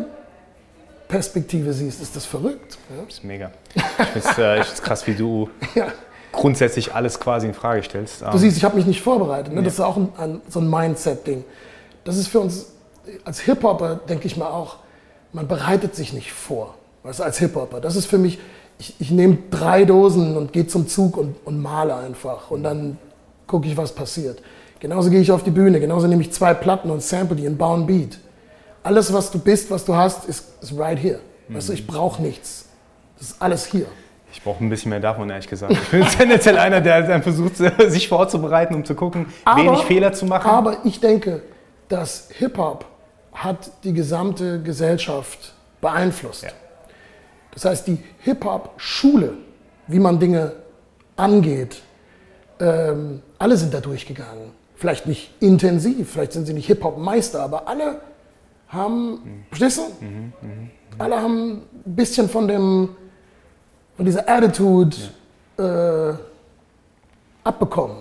Perspektive siehst, ist das verrückt. Ja? Das ist mega. Ich finde es äh, krass, wie du, [laughs] ja. grundsätzlich alles quasi in Frage stellst. Du siehst, ich habe mich nicht vorbereitet. Ne? Das ist auch ein, ein, so ein Mindset-Ding. Das ist für uns als Hip-Hopper, denke ich mal auch, man bereitet sich nicht vor. Weißt du, als Hip-Hopper. Das ist für mich, ich, ich nehme drei Dosen und gehe zum Zug und, und male einfach. Und dann gucke ich, was passiert. Genauso gehe ich auf die Bühne, genauso nehme ich zwei Platten und sample die und baue ein Beat. Alles, was du bist, was du hast, ist, ist right here. Weißt du, ich brauche nichts. Das ist alles hier. Ich brauche ein bisschen mehr davon, ehrlich gesagt. Ich bin [laughs] tendenziell einer, der dann versucht, [laughs] sich vorzubereiten, um zu gucken, aber, wenig Fehler zu machen. Aber ich denke, dass Hip-Hop hat die gesamte Gesellschaft beeinflusst. Ja. Das heißt, die Hip-Hop-Schule, wie man Dinge angeht, ähm, alle sind da durchgegangen. Vielleicht nicht intensiv, vielleicht sind sie nicht Hip-Hop-Meister, aber alle haben, mhm. verstehst du? Mhm, mh, mh. Alle haben ein bisschen von dem, von dieser Attitude ja. äh, abbekommen.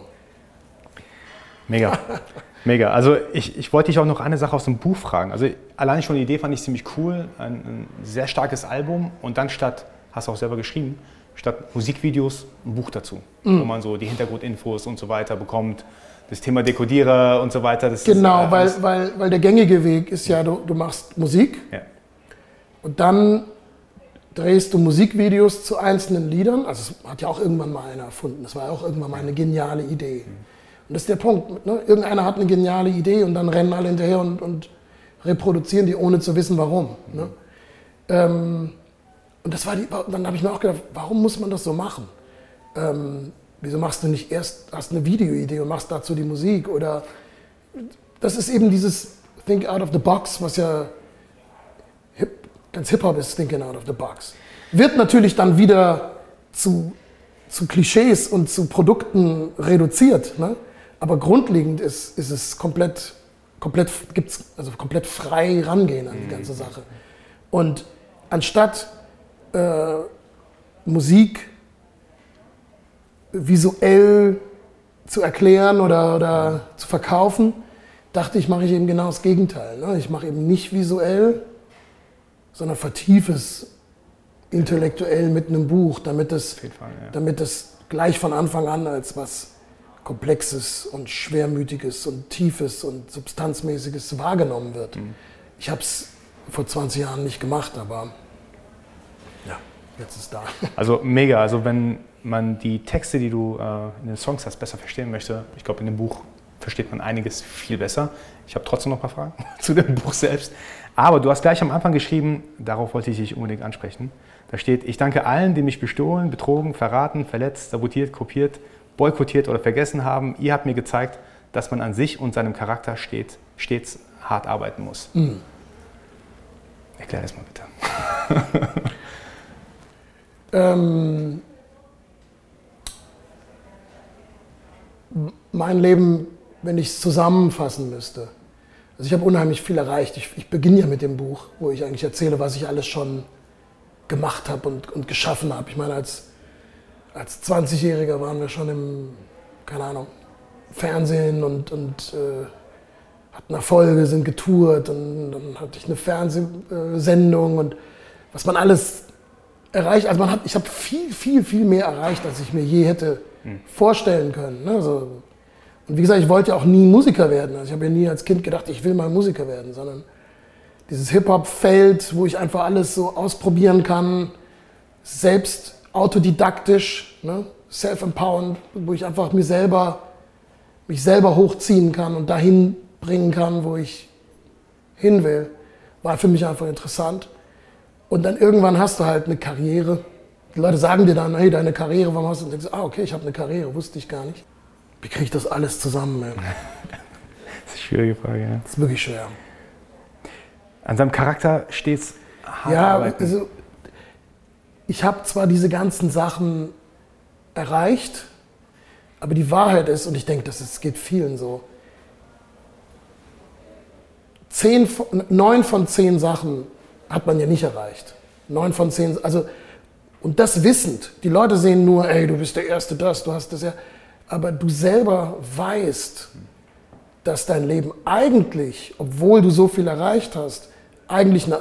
Mega. [laughs] Mega. Also ich, ich wollte dich auch noch eine Sache aus dem Buch fragen. Also alleine schon die Idee fand ich ziemlich cool. Ein, ein sehr starkes Album und dann statt, hast du auch selber geschrieben, statt Musikvideos ein Buch dazu, mhm. wo man so die Hintergrundinfos und so weiter bekommt. Das Thema Dekodierer und so weiter. genau, ist, äh, weil, weil, weil der gängige Weg ist ja, du, du machst Musik ja. und dann drehst du Musikvideos zu einzelnen Liedern. Also das hat ja auch irgendwann mal einer erfunden. Das war ja auch irgendwann mal eine geniale Idee. Mhm. Und das ist der Punkt. Ne? Irgendeiner hat eine geniale Idee und dann rennen alle hinterher und, und reproduzieren die, ohne zu wissen, warum. Ne? Ähm, und das war die, dann habe ich mir auch gedacht, warum muss man das so machen? Ähm, wieso machst du nicht erst, hast eine Videoidee und machst dazu die Musik? Oder das ist eben dieses Think out of the box, was ja hip, ganz Hip-Hop ist, Thinking out of the box. Wird natürlich dann wieder zu, zu Klischees und zu Produkten reduziert. Ne? Aber grundlegend ist, ist es komplett, komplett, gibt's, also komplett frei rangehen an die ganze Sache. Und anstatt äh, Musik visuell zu erklären oder, oder zu verkaufen, dachte ich, mache ich eben genau das Gegenteil. Ne? Ich mache eben nicht visuell, sondern vertiefe es intellektuell mit einem Buch, damit es, Fall, ja. damit es gleich von Anfang an als was Komplexes und Schwermütiges und Tiefes und Substanzmäßiges wahrgenommen wird. Mhm. Ich habe es vor 20 Jahren nicht gemacht, aber ja, jetzt ist es da. Also mega. Also wenn man die Texte, die du äh, in den Songs hast, besser verstehen möchte, ich glaube, in dem Buch versteht man einiges viel besser. Ich habe trotzdem noch ein paar Fragen [laughs] zu dem Buch selbst. Aber du hast gleich am Anfang geschrieben, darauf wollte ich dich unbedingt ansprechen. Da steht, ich danke allen, die mich bestohlen, betrogen, verraten, verletzt, sabotiert, kopiert boykottiert oder vergessen haben. Ihr habt mir gezeigt, dass man an sich und seinem Charakter steht, stets hart arbeiten muss. Mhm. Erklär das mal bitte. ähm, mein Leben, wenn ich es zusammenfassen müsste. Also ich habe unheimlich viel erreicht. Ich, ich, beginne ja mit dem Buch, wo ich eigentlich erzähle, was ich alles schon gemacht habe und, und geschaffen habe. Ich meine, als als 20-Jähriger waren wir schon im, keine Ahnung, Fernsehen und, und äh, hatten Erfolge, sind getourt und dann hatte ich eine Fernsehsendung und was man alles erreicht. Also man hat, ich habe viel, viel, viel mehr erreicht, als ich mir je hätte hm. vorstellen können. Ne? Also, und wie gesagt, ich wollte ja auch nie Musiker werden. Also ich habe ja nie als Kind gedacht, ich will mal Musiker werden, sondern dieses Hip-Hop-Feld, wo ich einfach alles so ausprobieren kann, selbst autodidaktisch, ne? self-empowernd, wo ich einfach mir selber, mich selber hochziehen kann und dahin bringen kann, wo ich hin will, war für mich einfach interessant. Und dann irgendwann hast du halt eine Karriere. Die Leute sagen dir dann, hey, deine Karriere, warum hast du? Und denkst, ah, okay, ich habe eine Karriere, wusste ich gar nicht. Wie kriege ich das alles zusammen? Ey? [laughs] Das ist eine schwierige Frage, ja. Das ist wirklich schwer. An seinem Charakter steht es hart Ja, arbeiten. also ich habe zwar diese ganzen Sachen erreicht, aber die Wahrheit ist, und ich denke, das geht vielen so, zehn, neun von zehn Sachen hat man ja nicht erreicht. Neun von zehn, also, und das wissend. Die Leute sehen nur, ey, du bist der Erste, das, du hast das ja. Aber du selber weißt, dass dein Leben eigentlich, obwohl du so viel erreicht hast, eigentlich eine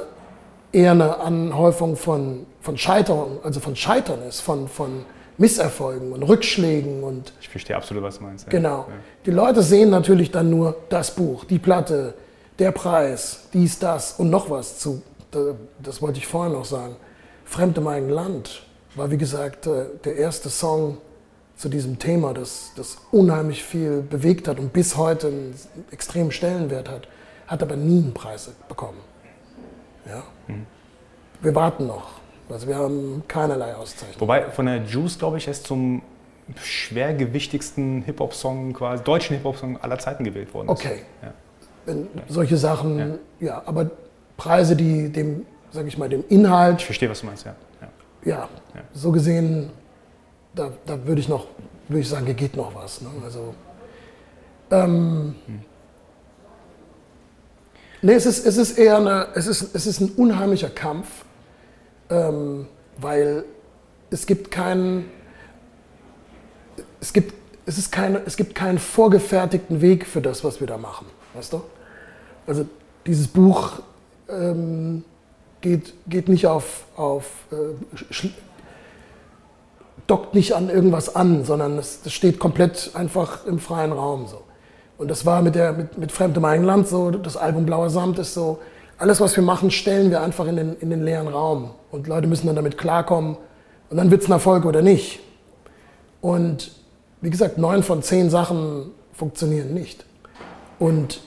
eher eine Anhäufung von, von Scheitern, also von Scheitern ist, von, von Misserfolgen und Rückschlägen und Ich verstehe absolut, was du meinst. ja. genau. Ja. Die Leute sehen natürlich dann nur das Buch, die Platte, der Preis, dies, das und noch was zu. da- Das wollte ich vorhin noch sagen. Fremd im eigenen Land war wie gesagt äh, der erste Song zu diesem Thema, das, das unheimlich viel bewegt hat und bis heute einen extremen Stellenwert hat, hat aber nie einen Preis bekommen. Ja? Wir warten noch. Also wir haben keinerlei Auszeichnung. Wobei von der Juice, glaube ich, erst zum schwergewichtigsten Hip-Hop-Song, quasi deutschen Hip-Hop-Song aller Zeiten gewählt worden ist. Okay. Ja. Solche Sachen, ja. aber Preise, die dem, sag ich mal, dem Inhalt, Ich verstehe, was du meinst, ja. ja. ja, Ja. so gesehen, da, da würde ich noch, würde ich sagen, hier geht noch was. Ne? Also, ähm, nee, es ist, es ist eher eine, es ist, es ist ein unheimlicher Kampf, ähm, weil es gibt keinen, es gibt, es ist keine, es gibt keinen vorgefertigten Weg für das, was wir da machen, weißt du? Also dieses Buch ähm, geht, geht nicht auf, auf äh, dockt nicht an irgendwas an, sondern es, das steht komplett einfach im freien Raum so. Und das war mit, der, mit, mit Fremdem Eigenland so, das Album Blauer Samt ist so, alles was wir machen, stellen wir einfach in den, in den leeren Raum. Und Leute müssen dann damit klarkommen und dann wird es ein Erfolg oder nicht. Und wie gesagt, neun von zehn Sachen funktionieren nicht. Und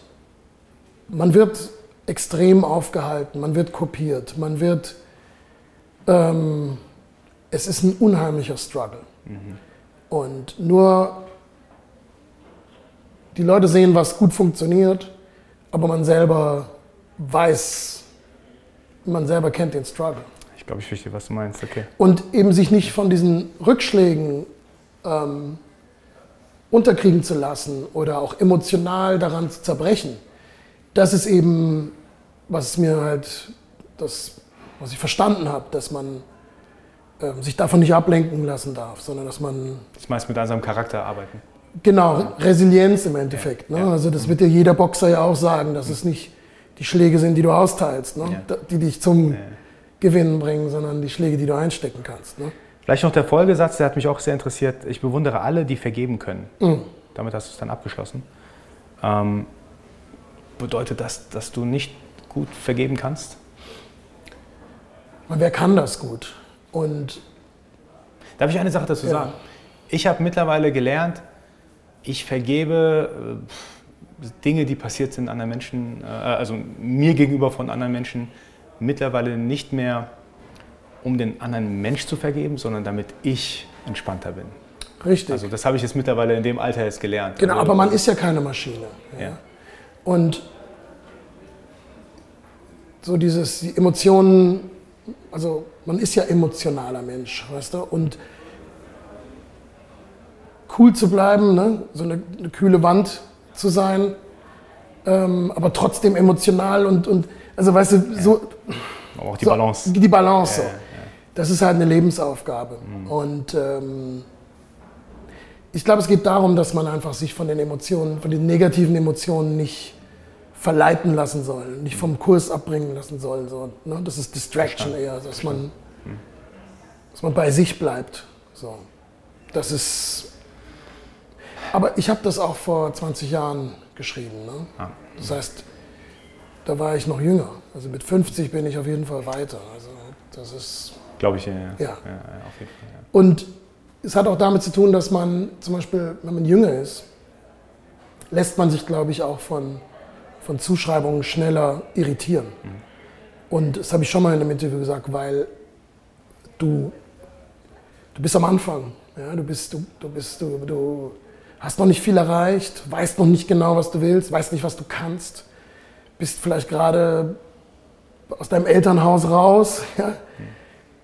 man wird extrem aufgehalten, man wird kopiert, man wird. Ähm, es ist ein unheimlicher Struggle. Und nur die Leute sehen, was gut funktioniert, aber man selber weiß, man selber kennt den Struggle. Ich glaube, ich verstehe, was du meinst. Okay. Und eben sich nicht von diesen Rückschlägen ähm, unterkriegen zu lassen oder auch emotional daran zu zerbrechen. Das ist eben, was mir halt, das, was ich verstanden habe, dass man ähm, sich davon nicht ablenken lassen darf, sondern dass man Das meist mit seinem Charakter arbeiten. Genau, Resilienz im Endeffekt. Ne? Ja. Also das wird dir jeder Boxer ja auch sagen, dass es nicht die Schläge sind, die du austeilst, ne? Ja. Die dich zum Ja. Gewinnen bringen, sondern die Schläge, die du einstecken kannst. Ne? Vielleicht noch der Folgesatz, der hat mich auch sehr interessiert. Ich bewundere alle, die vergeben können. Damit hast du es dann abgeschlossen. Ähm, bedeutet das, dass du nicht gut vergeben kannst? Und wer kann das gut? Und Darf ich eine Sache dazu Ja. sagen? Ich habe mittlerweile gelernt, ich vergebe äh, Dinge, die passiert sind anderen Menschen, äh, also mir gegenüber von anderen Menschen, mittlerweile nicht mehr, um den anderen Mensch zu vergeben, sondern damit ich entspannter bin. richtig. Also das habe ich jetzt mittlerweile in dem Alter jetzt gelernt. genau, also, aber man ist ja keine Maschine. Ja? Ja. Und so dieses die Emotionen, also man ist ja emotionaler Mensch, weißt du? Und cool zu bleiben, ne? so eine, eine kühle Wand zu sein, ähm, aber trotzdem emotional und, und also weißt du, so aber auch die so, Balance. Die Balance. Ja, so. ja, Das ist halt eine Lebensaufgabe. Und ähm, ich glaube, es geht darum, dass man einfach sich von den Emotionen, von den negativen Emotionen nicht verleiten lassen soll, nicht vom Kurs abbringen lassen soll. So, ne? Das ist Distraction eher, dass man, dass man bei sich bleibt. So. Das ist. Aber ich habe das auch vor 20 Jahren geschrieben. Ne? Ah. Das heißt, da war ich noch jünger. Also mit 50 bin ich auf jeden Fall weiter. Also das ist Glaube ich, ja. Ja, Ja. ja. ja, auf jeden Fall. Ja. und es hat auch damit zu tun, dass man zum Beispiel, wenn man jünger ist, lässt man sich, glaube ich, auch von, von Zuschreibungen schneller irritieren. Und das habe ich schon mal in einem Interview gesagt, weil du, du bist am Anfang. Ja? Du, bist, du, du, bist, du, du hast noch nicht viel erreicht, weißt noch nicht genau, was du willst, weißt nicht, was du kannst, bist vielleicht gerade aus deinem Elternhaus raus. [laughs] Ja?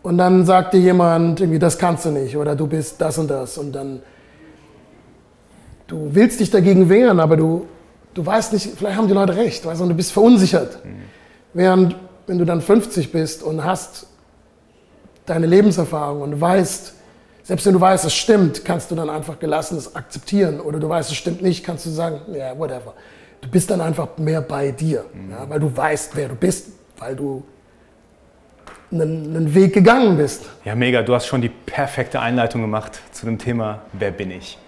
Und dann sagt dir jemand, irgendwie, das kannst du nicht oder du bist das und das. Und dann, du willst dich dagegen wehren, aber du, du weißt nicht, vielleicht haben die Leute recht, weißt du, und du bist verunsichert. Während, wenn du dann 50 bist und hast deine Lebenserfahrung und weißt, selbst wenn du weißt, es stimmt, kannst du dann einfach gelassen es akzeptieren. Oder du weißt, es stimmt nicht, kannst du sagen, ja, yeah, whatever. Du bist dann einfach mehr bei dir, ja, weil du weißt, wer du bist, weil du einen, einen Weg gegangen bist. Ja, mega. Du hast schon die perfekte Einleitung gemacht zu dem Thema, wer bin ich?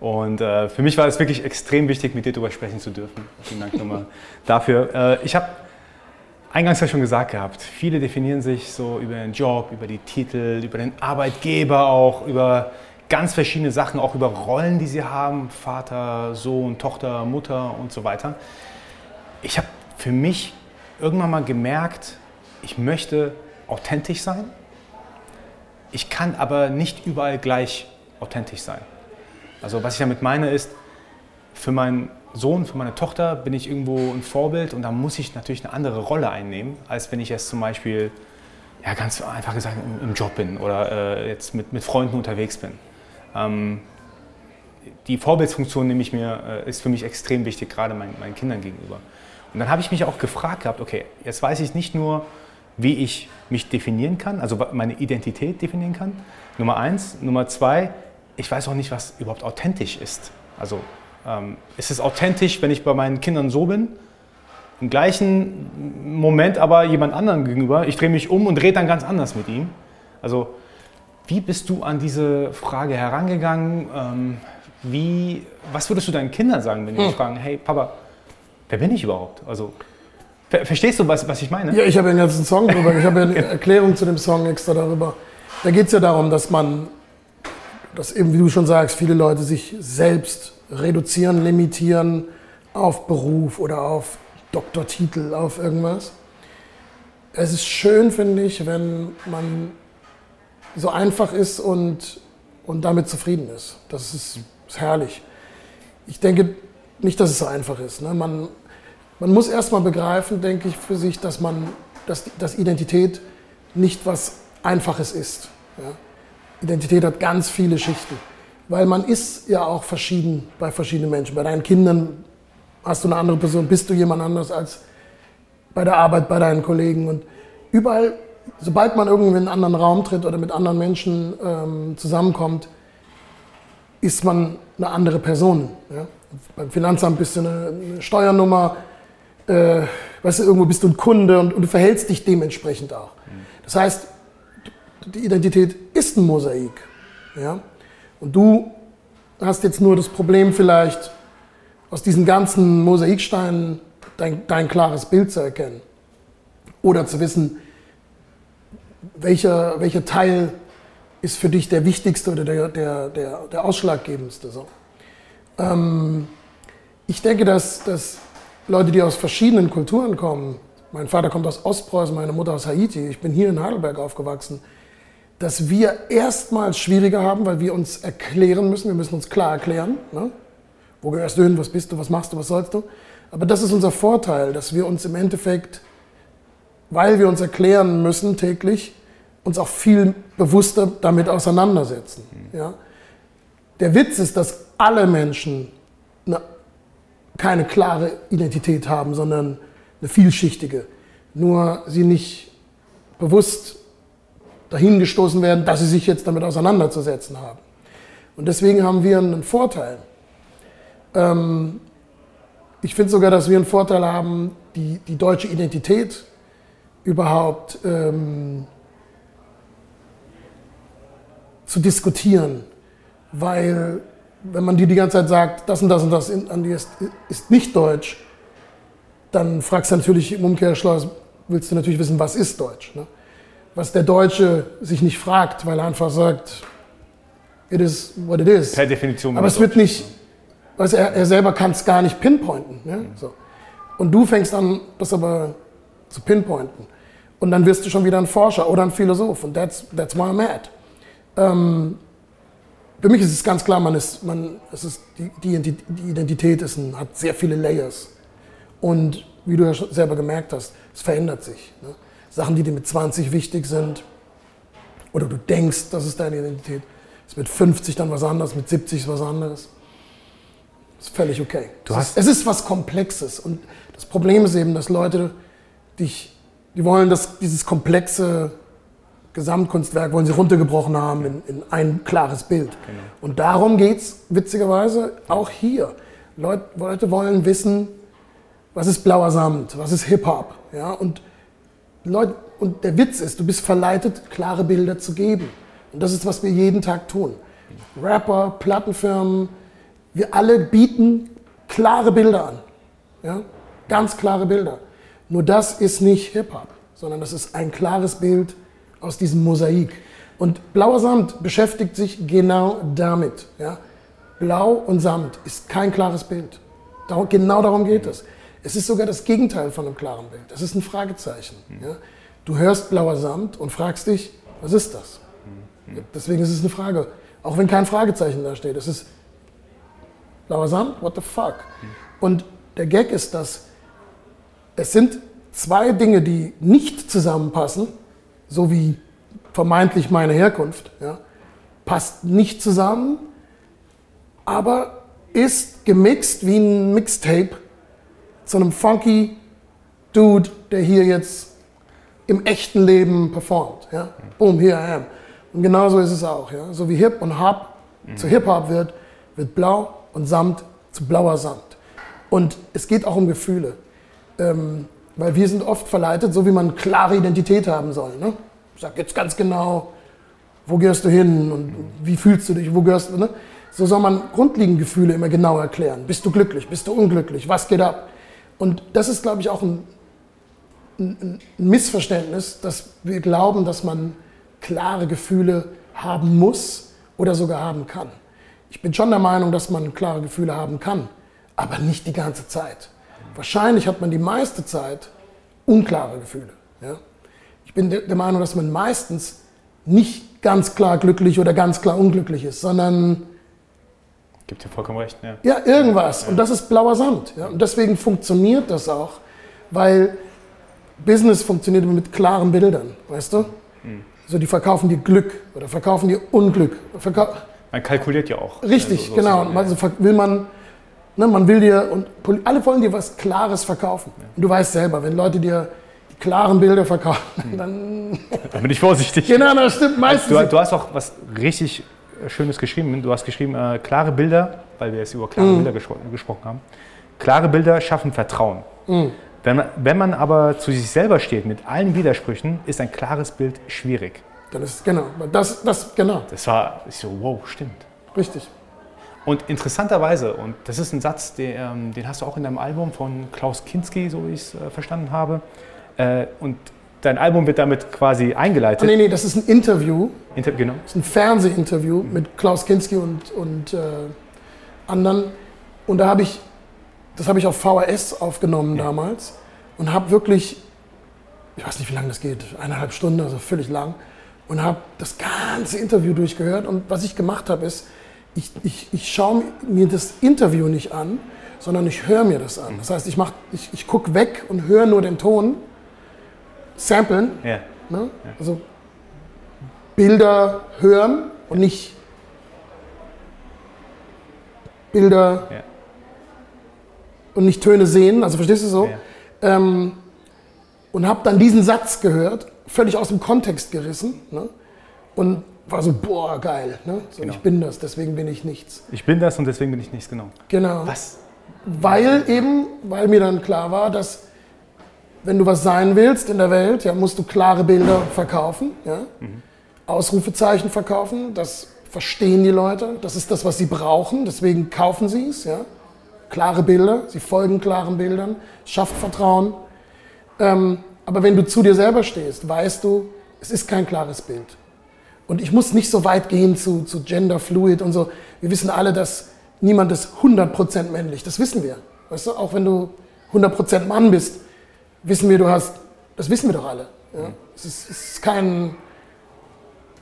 Und äh, für mich war es wirklich extrem wichtig, mit dir darüber sprechen zu dürfen. Vielen Dank nochmal [laughs] dafür. Äh, ich habe eingangs ja schon gesagt gehabt, viele definieren sich so über den Job, über die Titel, über den Arbeitgeber auch, über ganz verschiedene Sachen, auch über Rollen, die sie haben, Vater, Sohn, Tochter, Mutter und so weiter. Ich habe für mich irgendwann mal gemerkt, ich möchte authentisch sein. Ich kann aber nicht überall gleich authentisch sein. Also was ich damit meine ist, für meinen Sohn, für meine Tochter bin ich irgendwo ein Vorbild und da muss ich natürlich eine andere Rolle einnehmen, als wenn ich jetzt zum Beispiel, ja ganz einfach gesagt, im, Job bin oder äh, jetzt mit, mit Freunden unterwegs bin. Ähm, die Vorbildsfunktion nehme ich mir, äh, ist für mich extrem wichtig, gerade mein, meinen Kindern gegenüber. Und dann habe ich mich auch gefragt gehabt, okay, jetzt weiß ich nicht nur, wie ich mich definieren kann, also meine Identität definieren kann, Nummer eins. Nummer zwei, ich weiß auch nicht, was überhaupt authentisch ist. Also ähm, ist es authentisch, wenn ich bei meinen Kindern so bin? Im gleichen Moment aber jemand anderem gegenüber. Ich drehe mich um und rede dann ganz anders mit ihm. Also wie bist du an diese Frage herangegangen? Ähm, wie, was würdest du deinen Kindern sagen, wenn die hm. fragen, hey Papa, wer bin ich überhaupt? Also verstehst du, was, was ich meine? Ja, ich habe ja einen ganzen Song drüber. Ich habe ja eine Erklärung zu dem Song extra darüber. Da geht es ja darum, dass man, dass eben, wie du schon sagst, viele Leute sich selbst reduzieren, limitieren auf Beruf oder auf Doktortitel, auf irgendwas. Es ist schön, finde ich, wenn man so einfach ist und, und damit zufrieden ist. Das ist, ist herrlich. Ich denke nicht, dass es so einfach ist. Ne? Man, man muss erstmal begreifen, denke ich, für sich, dass, man, dass, dass Identität nicht was Einfaches ist. Ja? Identität hat ganz viele Schichten. Weil man ist ja auch verschieden bei verschiedenen Menschen. Bei deinen Kindern hast du eine andere Person, bist du jemand anders als bei der Arbeit, bei deinen Kollegen. Und überall, sobald man irgendwie in einen anderen Raum tritt oder mit anderen Menschen ähm, zusammenkommt, ist man eine andere Person. Ja? Beim Finanzamt bist du eine, eine Steuernummer, äh, weißt du, irgendwo bist du ein Kunde und, und, du verhältst dich dementsprechend auch. Das heißt, die Identität ist ein Mosaik. Ja? Und du hast jetzt nur das Problem vielleicht, aus diesen ganzen Mosaiksteinen dein, dein klares Bild zu erkennen. Oder zu wissen, welcher, welcher Teil ist für dich der wichtigste oder der, der, der, der ausschlaggebendste. So. Ähm, ich denke, dass, dass Leute, die aus verschiedenen Kulturen kommen, mein Vater kommt aus Ostpreußen, meine Mutter aus Haiti, ich bin hier in Heidelberg aufgewachsen, dass wir erstmals schwieriger haben, weil wir uns erklären müssen. Wir müssen uns klar erklären. Ne? Wo gehörst du hin? Was bist du? Was machst du? Was sollst du? Aber das ist unser Vorteil, dass wir uns im Endeffekt, weil wir uns erklären müssen täglich, uns auch viel bewusster damit auseinandersetzen. Ja? Der Witz ist, dass alle Menschen keine klare Identität haben, sondern eine vielschichtige. Nur sie nicht bewusst dahingestoßen werden, dass sie sich jetzt damit auseinanderzusetzen haben. Und deswegen haben wir einen Vorteil. Ähm, ich finde sogar, dass wir einen Vorteil haben, die, die deutsche Identität überhaupt ähm, zu diskutieren. Weil, wenn man dir die ganze Zeit sagt, das und das und das an dir ist, ist nicht deutsch, dann fragst du natürlich im Umkehrschluss, willst du natürlich wissen, was ist Deutsch. Ne? was der Deutsche sich nicht fragt, weil er einfach sagt, it is what it is. Per Definition. Aber es wird nicht, also er, er selber kann es gar nicht pinpointen. Ja? Mhm. So. Und du fängst an, das aber zu pinpointen. Und dann wirst du schon wieder ein Forscher oder ein Philosoph. Und that's, that's why I'm at. Ähm, für mich ist es ganz klar, man ist, man, es ist, die, die Identität ist ein, hat sehr viele Layers. Und wie du ja selber gemerkt hast, es verändert sich. Ne? Sachen, die dir mit 20 wichtig sind, oder du denkst, das ist deine Identität, ist mit 50 dann was anderes, mit 70 ist was anderes. Das ist völlig okay. Du es, hast ist, es ist was Komplexes. Und das Problem ist eben, dass Leute dich, die wollen das, dieses komplexe Gesamtkunstwerk, wollen sie runtergebrochen haben in, in ein klares Bild. Genau. Und darum geht es witzigerweise auch hier. Leute, Leute wollen wissen, was ist blauer Samt, was ist Hip-Hop. Ja? Und und der Witz ist, du bist verleitet, klare Bilder zu geben. Und das ist, was wir jeden Tag tun. Rapper, Plattenfirmen, wir alle bieten klare Bilder an. Ja? Ganz klare Bilder. Nur das ist nicht Hip-Hop, sondern das ist ein klares Bild aus diesem Mosaik. Und blauer Samt beschäftigt sich genau damit. Ja? Blau und Samt ist kein klares Bild. Genau darum geht es. Es ist sogar das Gegenteil von einem klaren Bild. Es ist ein Fragezeichen. Ja? Du hörst blauer Samt und fragst dich, was ist das? Deswegen ist es eine Frage. Auch wenn kein Fragezeichen da steht. Es ist blauer Samt, what the fuck? Und der Gag ist, dass es sind zwei Dinge, die nicht zusammenpassen, so wie vermeintlich meine Herkunft, ja, passt nicht zusammen, aber ist gemixt wie ein Mixtape zu einem funky Dude, der hier jetzt im echten Leben performt. Ja? Boom, here I am. Und genauso ist es auch. Ja? So wie Hip und Hop mhm. zu Hip-Hop wird, wird Blau und Samt zu blauer Samt. Und es geht auch um Gefühle. Ähm, weil wir sind oft verleitet, so wie man klare Identität haben soll. Ne? Sag jetzt ganz genau, wo gehörst du hin und wie fühlst du dich, wo gehörst du. Ne? So soll man grundlegende Gefühle immer genau erklären. Bist du glücklich, bist du unglücklich, was geht ab? Und das ist, glaube ich, auch ein, ein, ein Missverständnis, dass wir glauben, dass man klare Gefühle haben muss oder sogar haben kann. Ich bin schon der Meinung, dass man klare Gefühle haben kann, aber nicht die ganze Zeit. Wahrscheinlich hat man die meiste Zeit unklare Gefühle. Ja? Ich bin der Meinung, dass man meistens nicht ganz klar glücklich oder ganz klar unglücklich ist, sondern Gibt dir vollkommen recht, ja. Ja, irgendwas. Ja. Und das ist blauer Sand. Ja? Und deswegen funktioniert das auch, weil Business funktioniert mit klaren Bildern, weißt du? Mhm. So, die verkaufen dir Glück oder verkaufen dir Unglück. Verkau man kalkuliert ja auch. Richtig, also, so genau. Und also will man, ne, man will dir, und alle wollen dir was Klares verkaufen. Und du weißt selber, wenn Leute dir die klaren Bilder verkaufen, mhm. dann. dann bin ich vorsichtig. Genau, das stimmt meistens. Also, du, du hast auch was richtig Schönes geschrieben. Du hast geschrieben, äh, klare Bilder, weil wir jetzt über klare mm. Bilder gespro gesprochen haben. Klare Bilder schaffen Vertrauen. Mm. Wenn, man, wenn man aber zu sich selber steht mit allen Widersprüchen, ist ein klares Bild schwierig. Dann ist genau, das, das genau. Das war ich so, wow, stimmt. Richtig. Und interessanterweise, und das ist ein Satz, den, ähm, den hast du auch in deinem Album von Klaus Kinski, so wie ich es äh, verstanden habe. Äh, und dein Album wird damit quasi eingeleitet. Oh, nee, nee, das ist ein Interview. Inter genau. Das ist ein Fernsehinterview mhm. mit Klaus Kinski und, und äh, anderen. Und da habe ich, das habe ich auf VHS aufgenommen ja. damals und habe wirklich, ich weiß nicht, wie lange das geht, eineinhalb Stunden, also völlig lang, und habe das ganze Interview durchgehört. Und was ich gemacht habe, ist, ich, ich, ich schaue mir das Interview nicht an, sondern ich höre mir das an. Das heißt, ich, ich, ich gucke weg und höre nur den Ton samplen. Ja. Ne? Ja. Also Bilder hören und nicht Bilder ja. und nicht Töne sehen. Also verstehst du so? Ähm, und habe dann diesen Satz gehört, völlig aus dem Kontext gerissen. Ne? Und war so, boah, geil. Ne? So, genau. Ich bin das, deswegen bin ich nichts. Ich bin das und deswegen bin ich nichts, genau. Genau. Was? Weil eben, weil mir dann klar war, dass wenn du was sein willst in der Welt, ja, musst du klare Bilder verkaufen, ja? Mhm. Ausrufezeichen verkaufen, das verstehen die Leute, das ist das, was sie brauchen, deswegen kaufen sie es. Ja? Klare Bilder, sie folgen klaren Bildern, schafft Vertrauen. Ähm, aber wenn du zu dir selber stehst, weißt du, es ist kein klares Bild. Und ich muss nicht so weit gehen zu, zu Gender Fluid und so. Wir wissen alle, dass niemand ist 100% männlich. Das wissen wir. Weißt du, auch wenn du 100% Mann bist, wissen wir, du hast, das wissen wir doch alle. Ja? Mhm. Es, ist, es, ist, kein,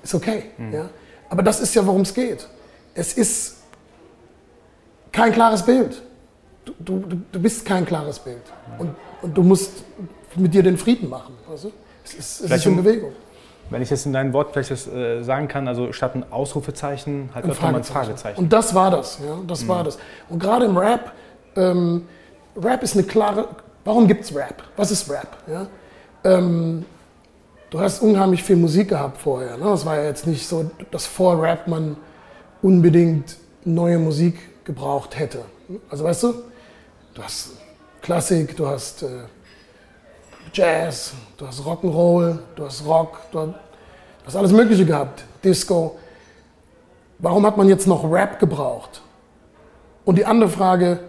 ist okay. Mhm. Ja? Aber das ist ja, worum es geht. Es ist kein klares Bild. Du, du, du bist kein klares Bild. Und, und du musst mit dir den Frieden machen. Also, es ist, es ist in Bewegung. Wenn ich jetzt in deinen Wort vielleicht das, äh, sagen kann, also statt ein Ausrufezeichen halt ein Fragezeichen. ein Fragezeichen. Und das war das, ja, das mhm. war das. Und gerade im Rap, ähm, Rap ist eine klare, Warum gibt es Rap? Was ist Rap? Ja? Ähm, du hast unheimlich viel Musik gehabt vorher. Ne? Das war ja jetzt nicht so, dass vor Rap man unbedingt neue Musik gebraucht hätte. Also weißt du, du hast Klassik, du hast äh, Jazz, du hast Rock'n'Roll, du hast Rock, du hast, alles Mögliche gehabt, Disco. Warum hat man jetzt noch Rap gebraucht? Und die andere Frage,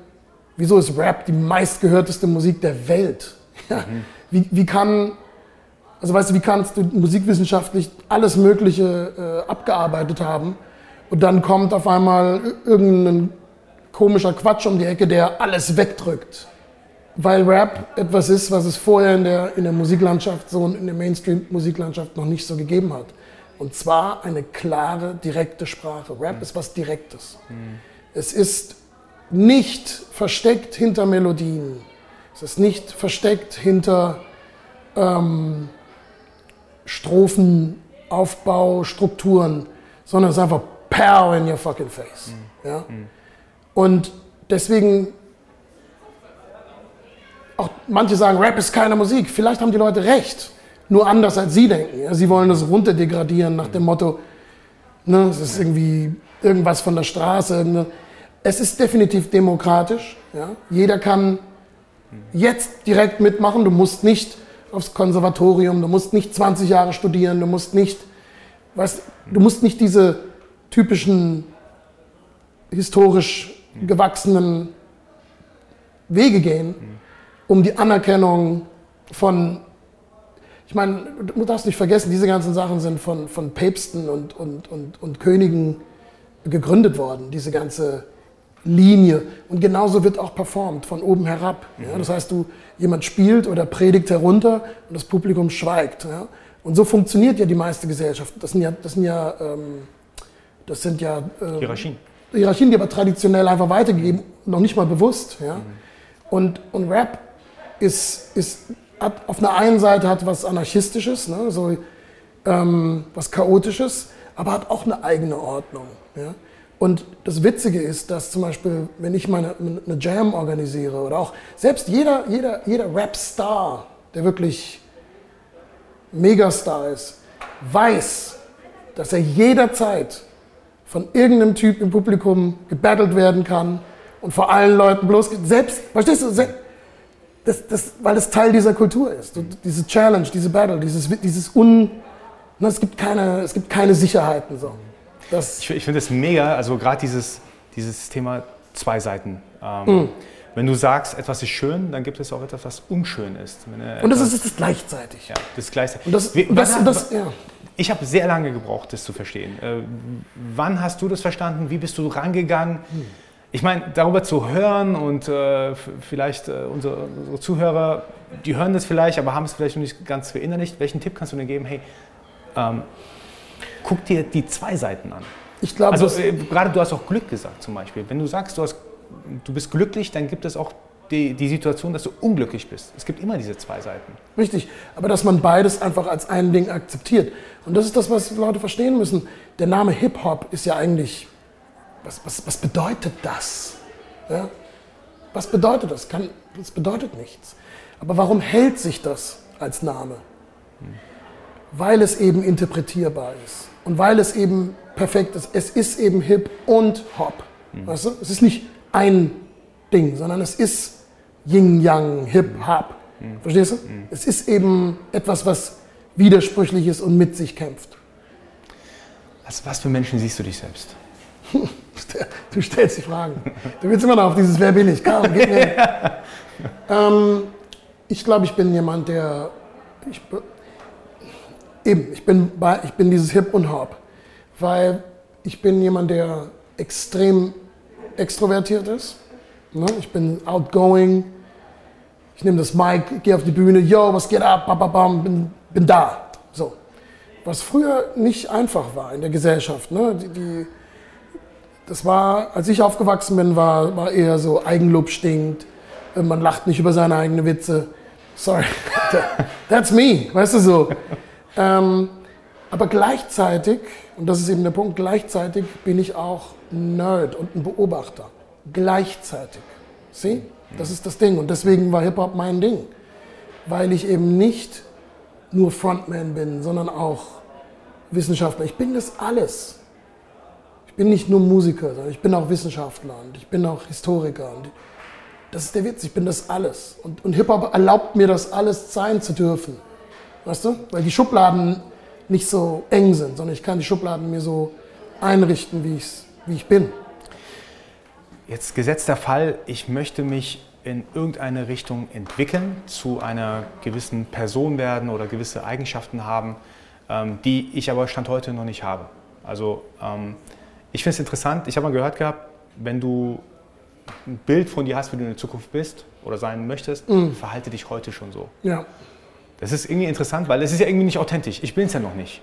wieso ist Rap die meistgehörteste Musik der Welt? [laughs] Ja, wie, wie kann, also weißt du, wie kannst du musikwissenschaftlich alles Mögliche äh, abgearbeitet haben und dann kommt auf einmal irgendein komischer Quatsch um die Ecke, der alles wegdrückt? Weil Rap etwas ist, was es vorher in der, in der Musiklandschaft, so in der Mainstream-Musiklandschaft noch nicht so gegeben hat. Und zwar eine klare, direkte Sprache. Rap mhm. ist was Direktes. Mhm. Es ist nicht versteckt hinter Melodien. Es ist nicht versteckt hinter ähm, Strophen, Aufbau, Strukturen, sondern es ist einfach pow in your fucking face. Mhm. Ja? Mhm. Und deswegen, auch manche sagen, Rap ist keine Musik. Vielleicht haben die Leute recht, nur anders als sie denken. Sie wollen das runterdegradieren nach dem Motto, ne, es ist irgendwie irgendwas von der Straße. Es ist definitiv demokratisch. Ja? Jeder kann jetzt direkt mitmachen. Du musst nicht aufs Konservatorium, du musst nicht 20 Jahre studieren, du musst nicht, weißt, du musst nicht diese typischen historisch gewachsenen Wege gehen, um die Anerkennung von, ich meine, du darfst nicht vergessen, diese ganzen Sachen sind von, von Päpsten und, und, und, und Königen gegründet worden, diese ganze Linie. Und genauso wird auch performt, von oben herab. Ja? Mhm. Das heißt, du, jemand spielt oder predigt herunter und das Publikum schweigt. Ja? Und so funktioniert ja die meiste Gesellschaft. Das sind ja, das sind ja, ähm, das sind ja ähm, Hierarchien. Hierarchien, die aber traditionell einfach weitergegeben, noch nicht mal bewusst. Ja? Mhm. Und, und Rap ist, ist hat, auf einer einen Seite hat was Anarchistisches, ne? so, ähm, was Chaotisches, aber hat auch eine eigene Ordnung. Ja? Und das Witzige ist, dass zum Beispiel, wenn ich meine, eine Jam organisiere oder auch selbst jeder, jeder, jeder Rap-Star, der wirklich Megastar ist, weiß, dass er jederzeit von irgendeinem Typ im Publikum gebattelt werden kann und vor allen Leuten bloß, selbst, verstehst du, das, das, weil es Teil dieser Kultur ist. Diese Challenge, diese Battle, dieses, dieses Un, es gibt keine, es gibt keine Sicherheiten so. Das ich, ich finde es mega, also gerade dieses, dieses Thema zwei Seiten. Ähm, mm. Wenn du sagst, etwas ist schön, dann gibt es auch etwas, was unschön ist. und das ist das gleichzeitig. Ja, das ist gleichzeitig. Und das, Wie, das, das, ja. Ich habe sehr lange gebraucht, das zu verstehen. Äh, wann hast du das verstanden? Wie bist du rangegangen? Hm. Ich meine, darüber zu hören und äh, vielleicht äh, unsere, unsere, Zuhörer, die hören das vielleicht, aber haben es vielleicht noch nicht ganz verinnerlicht. Welchen Tipp kannst du denn geben? Hey, ähm, guck dir die zwei Seiten an. Ich glaube, also äh, gerade du hast auch Glück gesagt zum Beispiel. Wenn du sagst, du, hast, du bist glücklich, dann gibt es auch die, die Situation, dass du unglücklich bist. Es gibt immer diese zwei Seiten. Richtig, aber dass man beides einfach als ein Ding akzeptiert. Und das ist das, was Leute verstehen müssen. Der Name Hip-Hop ist ja eigentlich, was, was, was bedeutet das? Ja? Was bedeutet das? Kann, das bedeutet nichts. Aber warum hält sich das als Name? Weil es eben interpretierbar ist. Und weil es eben perfekt ist, es ist eben Hip und Hop. Mhm. Weißt du? Es ist nicht ein Ding, sondern es ist Yin Yang, Hip Hop. Mhm. Verstehst du? Mhm. Es ist eben etwas, was widersprüchlich ist und mit sich kämpft. Was, was für Menschen siehst du dich selbst? Du stellst die Fragen. Du willst immer noch auf dieses Wer bin ich? Komm, gib mir. ähm, ich glaube, ich bin jemand, der. Ich, Eben, ich bin, bei, ich bin dieses Hip und Hop, weil ich bin jemand, der extrem extrovertiert ist. Ne? Ich bin outgoing. Ich nehme das Mic, gehe auf die Bühne, yo, was geht ab, bam, bam, bin, bin da. So. Was früher nicht einfach war in der Gesellschaft. Ne? Die, die, das war, als ich aufgewachsen bin, war, war eher so Eigenlob stinkt. Man lacht nicht über seine eigenen Witze. Sorry, [laughs] that's me, weißt du so. Ähm, aber gleichzeitig, und das ist eben der Punkt, gleichzeitig bin ich auch Nerd und ein Beobachter. Gleichzeitig. Sieh? Das ist das Ding. Und deswegen war Hip-Hop mein Ding. Weil ich eben nicht nur Frontman bin, sondern auch Wissenschaftler. Ich bin das alles. Bin nicht nur Musiker, sondern ich bin auch Wissenschaftler und ich bin auch Historiker. Und Das ist der Witz, ich bin das alles. Und, und Hip-Hop erlaubt mir das alles sein zu dürfen. Weißt du? Weil die Schubladen nicht so eng sind, sondern ich kann die Schubladen mir so einrichten, wie, ich's, wie ich bin. Jetzt gesetzter Fall, ich möchte mich in irgendeine Richtung entwickeln, zu einer gewissen Person werden oder gewisse Eigenschaften haben, ähm, die ich aber Stand heute noch nicht habe. Also ähm, ich finde es interessant, ich habe mal gehört gehabt, wenn du ein Bild von dir hast, wie du in der Zukunft bist oder sein möchtest, mhm. verhalte dich heute schon so. Ja. Das ist irgendwie interessant, weil es ist ja irgendwie nicht authentisch. Ich bin es ja noch nicht.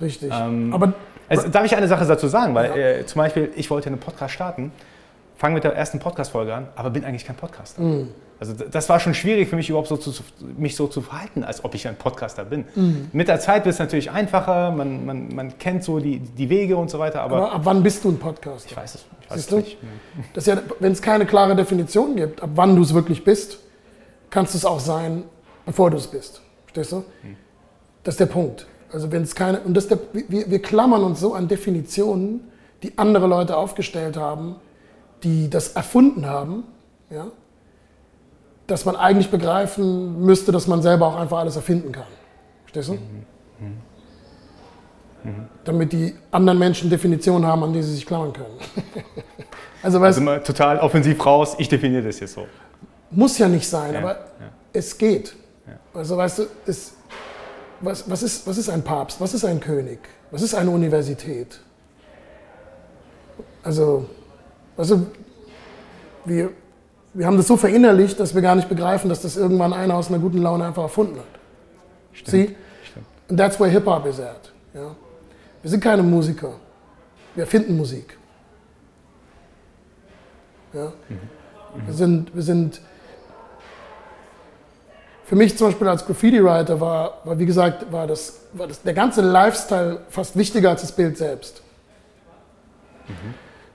Richtig. Ähm, aber also, darf ich eine Sache dazu sagen? Weil ja. äh, zum Beispiel, ich wollte einen Podcast starten fange mit der ersten Podcast-Folge an, aber bin eigentlich kein Podcaster. Mm. Also das war schon schwierig für mich überhaupt so zu, mich so zu verhalten, als ob ich ein Podcaster bin. Mm. Mit der Zeit wird es natürlich einfacher, man, man, man kennt so die, die Wege und so weiter. Aber, aber ab wann bist du ein Podcaster? Ich weiß es, ich weiß es nicht. Das ja, Wenn es keine klare Definition gibt, ab wann du es wirklich bist, kannst du es auch sein, bevor du es bist. Verstehst du? Mm. Das ist der Punkt. Also wenn es keine, und das der, wir, wir klammern uns so an Definitionen, die andere Leute aufgestellt haben, die das erfunden haben, ja, dass man eigentlich begreifen müsste, dass man selber auch einfach alles erfinden kann. Verstehst du? Mhm. Mhm. Damit die anderen Menschen Definitionen haben, an die sie sich klammern können. [laughs] also, weißt, also mal total offensiv raus, ich definiere das jetzt so. Muss ja nicht sein, ja, aber ja. es geht. Ja. Also weißt du, es, was, was, ist, was ist ein Papst? Was ist ein König? Was ist eine Universität? Also also wir, wir haben das so verinnerlicht, dass wir gar nicht begreifen, dass das irgendwann einer aus einer guten Laune einfach erfunden hat. Stimmt. See? Stimmt. And that's where Hip-Hop is at. Ja? Wir sind keine Musiker. Wir erfinden Musik. Ja? Mhm. Mhm. Wir, sind, wir sind. Für mich zum Beispiel als Graffiti-Writer war, war, wie gesagt, war, das, war das, der ganze Lifestyle fast wichtiger als das Bild selbst. Mhm.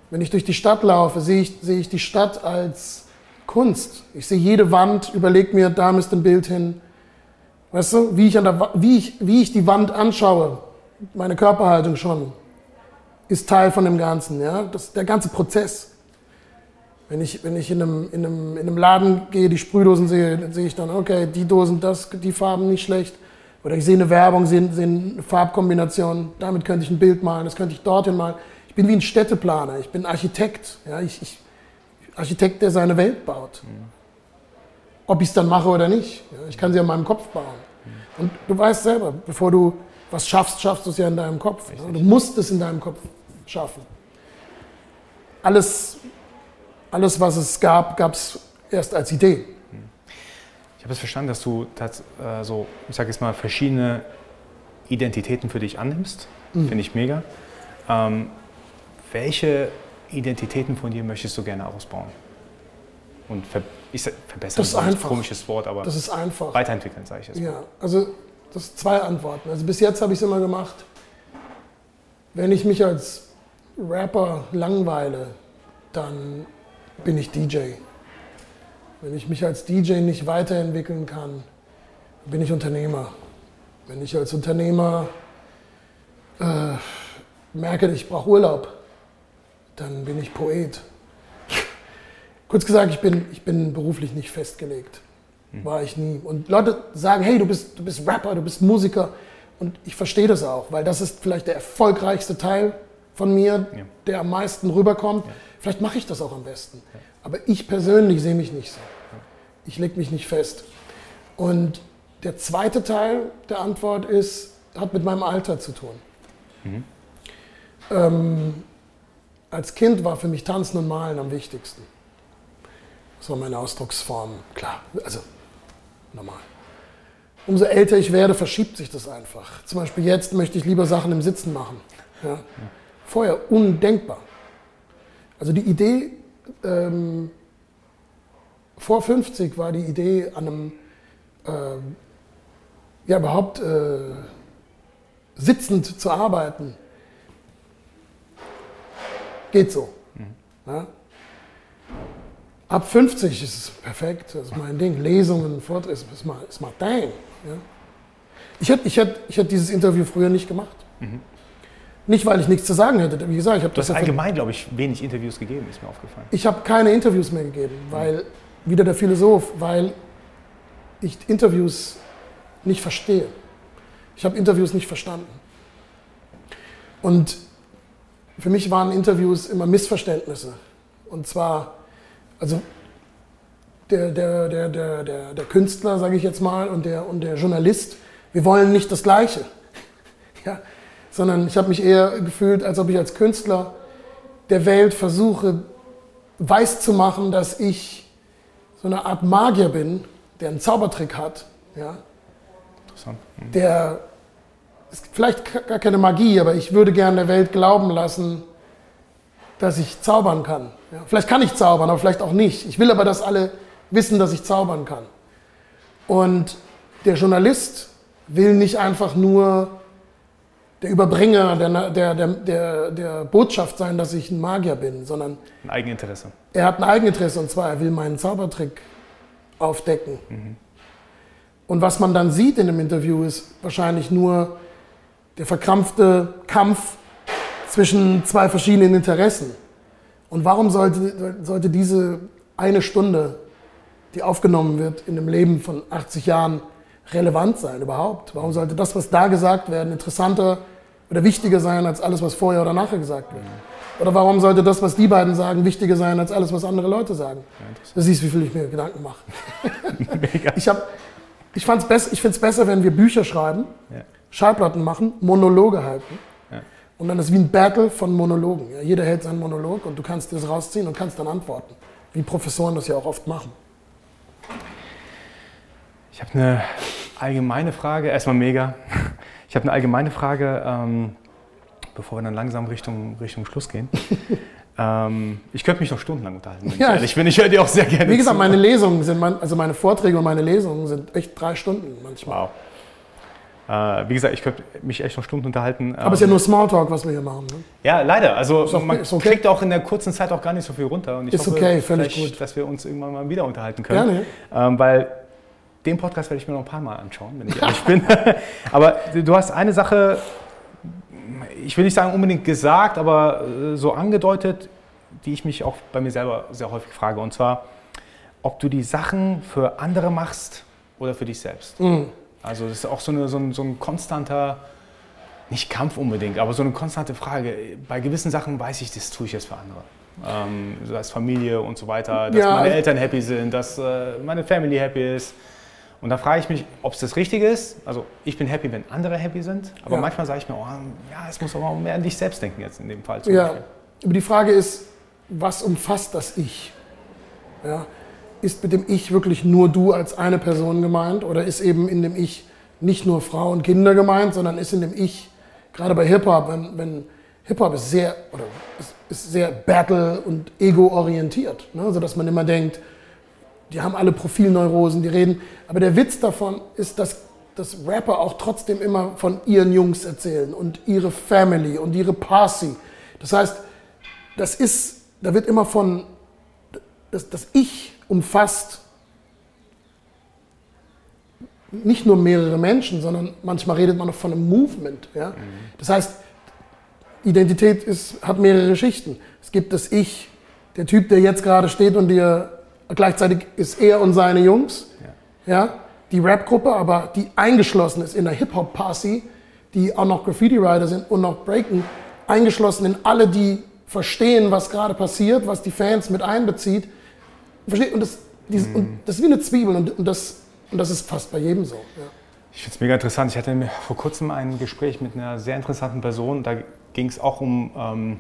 Wenn ich durch die Stadt laufe, sehe ich, sehe ich die Stadt als Kunst. Ich sehe jede Wand, überlege mir, da müsste ein Bild hin. Weißt du, wie ich, an der, wie, ich, wie ich die Wand anschaue, meine Körperhaltung schon, ist Teil von dem Ganzen. Ja? Das, der ganze Prozess. Wenn ich, wenn ich in, einem, in, einem, in einem Laden gehe, die Sprühdosen sehe, dann sehe ich dann, okay, die Dosen, das, die Farben nicht schlecht. Oder ich sehe eine Werbung, sehe, sehe eine Farbkombination, damit könnte ich ein Bild malen, das könnte ich dorthin malen bin wie ein Städteplaner, ich bin Architekt. Ja, ich, ich, Architekt, der seine Welt baut. Mhm. Ob ich es dann mache oder nicht. Ja, ich kann sie an meinem Kopf bauen. Mhm. Und du weißt selber, bevor du was schaffst, schaffst du es ja in deinem Kopf. Ja, du musst es in deinem Kopf schaffen. Alles, alles was es gab, gab es erst als Idee. Ich habe es verstanden, dass du das, äh, so, ich sage jetzt mal, verschiedene Identitäten für dich annimmst. Mhm. Finde ich mega. Ähm, welche Identitäten von dir möchtest du gerne ausbauen? Und ver ich sag, verbessern das ist ein komisches Wort, aber das ist einfach. weiterentwickeln, sage ich jetzt. Ja, also das sind zwei Antworten. Also bis jetzt habe ich es immer gemacht, wenn ich mich als Rapper langweile, dann bin ich DJ. Wenn ich mich als DJ nicht weiterentwickeln kann, bin ich Unternehmer. Wenn ich als Unternehmer äh, merke, ich brauche Urlaub, dann bin ich Poet. Kurz gesagt, ich bin, ich bin beruflich nicht festgelegt. Hm. War ich nie. Und Leute sagen, hey, du bist, du bist Rapper, du bist Musiker. Und ich verstehe das auch, weil das ist vielleicht der erfolgreichste Teil von mir, ja. der am meisten rüberkommt. Ja. Vielleicht mache ich das auch am besten. Ja. Aber ich persönlich sehe mich nicht so. Ich lege mich nicht fest. Und der zweite Teil der Antwort ist, hat mit meinem Alter zu tun. Mhm. Ähm, als Kind war für mich Tanzen und Malen am wichtigsten. Das war meine Ausdrucksform. Klar, also normal. Umso älter ich werde, verschiebt sich das einfach. Zum Beispiel jetzt möchte ich lieber Sachen im Sitzen machen. Ja. Vorher undenkbar. Also die Idee, ähm, vor 50 war die Idee an einem, äh, ja überhaupt äh, sitzend zu arbeiten, geht so. Mhm. Ab 50 ist es perfekt, das ist mein Ding. Lesungen, Vorträge, ist mal, ist mal dang. Ja? Ich hätte ich hätt, ich hätt dieses Interview früher nicht gemacht. Mhm. Nicht, weil ich nichts zu sagen hätte. Wie gesagt, ich habe das. Du hast allgemein, glaube ich, wenig Interviews gegeben, ist mir aufgefallen. Ich habe keine Interviews mehr gegeben, weil wieder der Philosoph, weil ich Interviews nicht verstehe. Ich habe Interviews nicht verstanden. Und für mich waren Interviews immer Missverständnisse. Und zwar, also der, der, der, der, der, der Künstler, sage ich jetzt mal, und der, und der Journalist, wir wollen nicht das Gleiche. [laughs] Ja? Sondern ich habe mich eher gefühlt, als ob ich als Künstler der Welt versuche, weiß zu machen, dass ich so eine Art Magier bin, der einen Zaubertrick hat. Ja? Interessant. Mhm. Der ist vielleicht gar keine Magie, aber ich würde gerne der Welt glauben lassen, dass ich zaubern kann. Ja? Vielleicht kann ich zaubern, aber vielleicht auch nicht. Ich will aber, dass alle wissen, dass ich zaubern kann. Und der Journalist will nicht einfach nur der Überbringer der, der, der, der, Botschaft sein, dass ich ein Magier bin, sondern ein Eigeninteresse. Er hat ein Eigeninteresse und zwar, er will meinen Zaubertrick aufdecken. Mhm. Und was man dann sieht in dem Interview ist wahrscheinlich nur der verkrampfte Kampf zwischen zwei verschiedenen Interessen. Und warum sollte, sollte diese eine Stunde, die aufgenommen wird in dem Leben von 80 Jahren, relevant sein überhaupt? Warum sollte das, was da gesagt wird, interessanter oder wichtiger sein als alles, was vorher oder nachher gesagt wird? Oder warum sollte das, was die beiden sagen, wichtiger sein als alles, was andere Leute sagen? Ja, du siehst, wie viel ich mir Gedanken mache. [laughs] [laughs] Mega. Ich, ich, ich finde es besser, wenn wir Bücher schreiben, ja. Schallplatten machen, Monologe halten. Ja. Und dann ist es wie ein Battle von Monologen. Ja, jeder hält seinen Monolog und du kannst das rausziehen und kannst dann antworten. Wie Professoren das ja auch oft machen. Ich habe eine allgemeine Frage, erstmal mega. Ich habe eine allgemeine Frage, ähm, bevor wir dann langsam Richtung, Richtung Schluss gehen. [laughs] ähm, ich könnte mich noch stundenlang unterhalten, wenn ja, ich ehrlich bin. Ich höre dir auch sehr gerne Wie gesagt, zu. meine Lesungen sind, also meine Vorträge und meine Lesungen sind echt drei Stunden manchmal. Wow. Äh, wie gesagt, ich könnte mich echt noch Stunden unterhalten. Aber es ist ja ähm, nur Smalltalk, was wir hier machen. Ne? Ja, leider. Also okay, man okay. kriegt auch in der kurzen Zeit auch gar nicht so viel runter. Und ich ist hoffe, okay, völlig gut. dass wir uns irgendwann mal wieder unterhalten können. Gerne. Ähm, weil den Podcast werde ich mir noch ein paar Mal anschauen, wenn ich ehrlich bin. [laughs] aber du hast eine Sache, ich will nicht sagen unbedingt gesagt, aber äh, so angedeutet, die ich mich auch bei mir selber sehr häufig frage. Und zwar, ob du die Sachen für andere machst oder für dich selbst. Mhm. Also das ist auch so, eine, so, ein, so ein konstanter, nicht Kampf unbedingt, aber so eine konstante Frage. Bei gewissen Sachen weiß ich, das tue ich jetzt für andere. Ähm, als Familie und so weiter, dass ja. meine Eltern happy sind, dass äh, meine Family happy ist. Und da frage ich mich, ob es das Richtige ist. Also ich bin happy, wenn andere happy sind, aber ja. manchmal sage ich mir, oh, ja, es muss aber mehr an dich selbst denken jetzt in dem Fall. ja, Beispiel. aber die Frage ist, was umfasst das Ich? Ja, ist mit dem Ich wirklich nur du als eine Person gemeint oder ist eben in dem Ich nicht nur Frau und Kinder gemeint, sondern ist in dem Ich, gerade bei Hip-Hop, wenn, wenn Hip-Hop ist sehr, oder ist, ist sehr battle- und ego-orientiert, ne? sodass man immer denkt, die haben alle Profilneurosen, die reden. Aber der Witz davon ist, dass, dass Rapper auch trotzdem immer von ihren Jungs erzählen und ihre Family und ihre Posse. Das heißt, das ist, da wird immer von, das, das Ich umfasst nicht nur mehrere Menschen, sondern manchmal redet man auch von einem Movement. Ja? Mhm. Das heißt, Identität ist, hat mehrere Schichten. Es gibt das Ich, der Typ, der jetzt gerade steht und dir Gleichzeitig ist er und seine Jungs, ja, ja die Rap-Gruppe, aber die eingeschlossen ist in der Hip-Hop-Party, die auch noch Graffiti-Rider sind und noch Breaken, eingeschlossen in alle, die verstehen, was gerade passiert, was die Fans mit einbezieht. Und das, dieses, mhm. und das ist wie eine Zwiebel und, und, das, und das ist fast bei jedem so. Ja. Ich finde es mega interessant. Ich hatte vor kurzem ein Gespräch mit einer sehr interessanten Person. Da ging es auch um, ähm,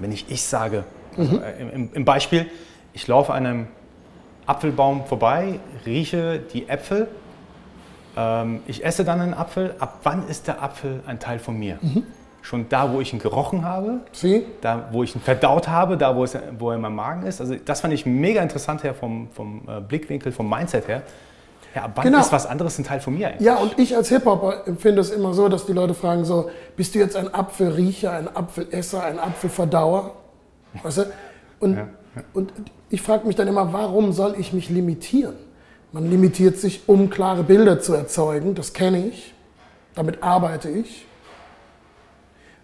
wenn ich ich sage, also, mhm. äh, im, im, Beispiel, ich laufe an einem Apfelbaum vorbei, rieche die Äpfel, ähm, ich esse dann einen Apfel. Ab wann ist der Apfel ein Teil von mir? Mhm. Schon da, wo ich ihn gerochen habe, Sie? da, wo ich ihn verdaut habe, da, wo, es, wo er in meinem Magen ist. Also das fand ich mega interessant her vom, vom äh, Blickwinkel, vom Mindset her. Ja, ab wann genau. ist was anderes ein Teil von mir eigentlich? Ja, und ich als Hip-Hopper empfinde es immer so, dass die Leute fragen so, bist du jetzt ein Apfelriecher, ein Apfelesser, ein Apfelverdauer? Weißt du? Und, ja, ja. und ich frage mich dann immer, warum soll ich mich limitieren? Man limitiert sich, um klare Bilder zu erzeugen, das kenne ich, damit arbeite ich.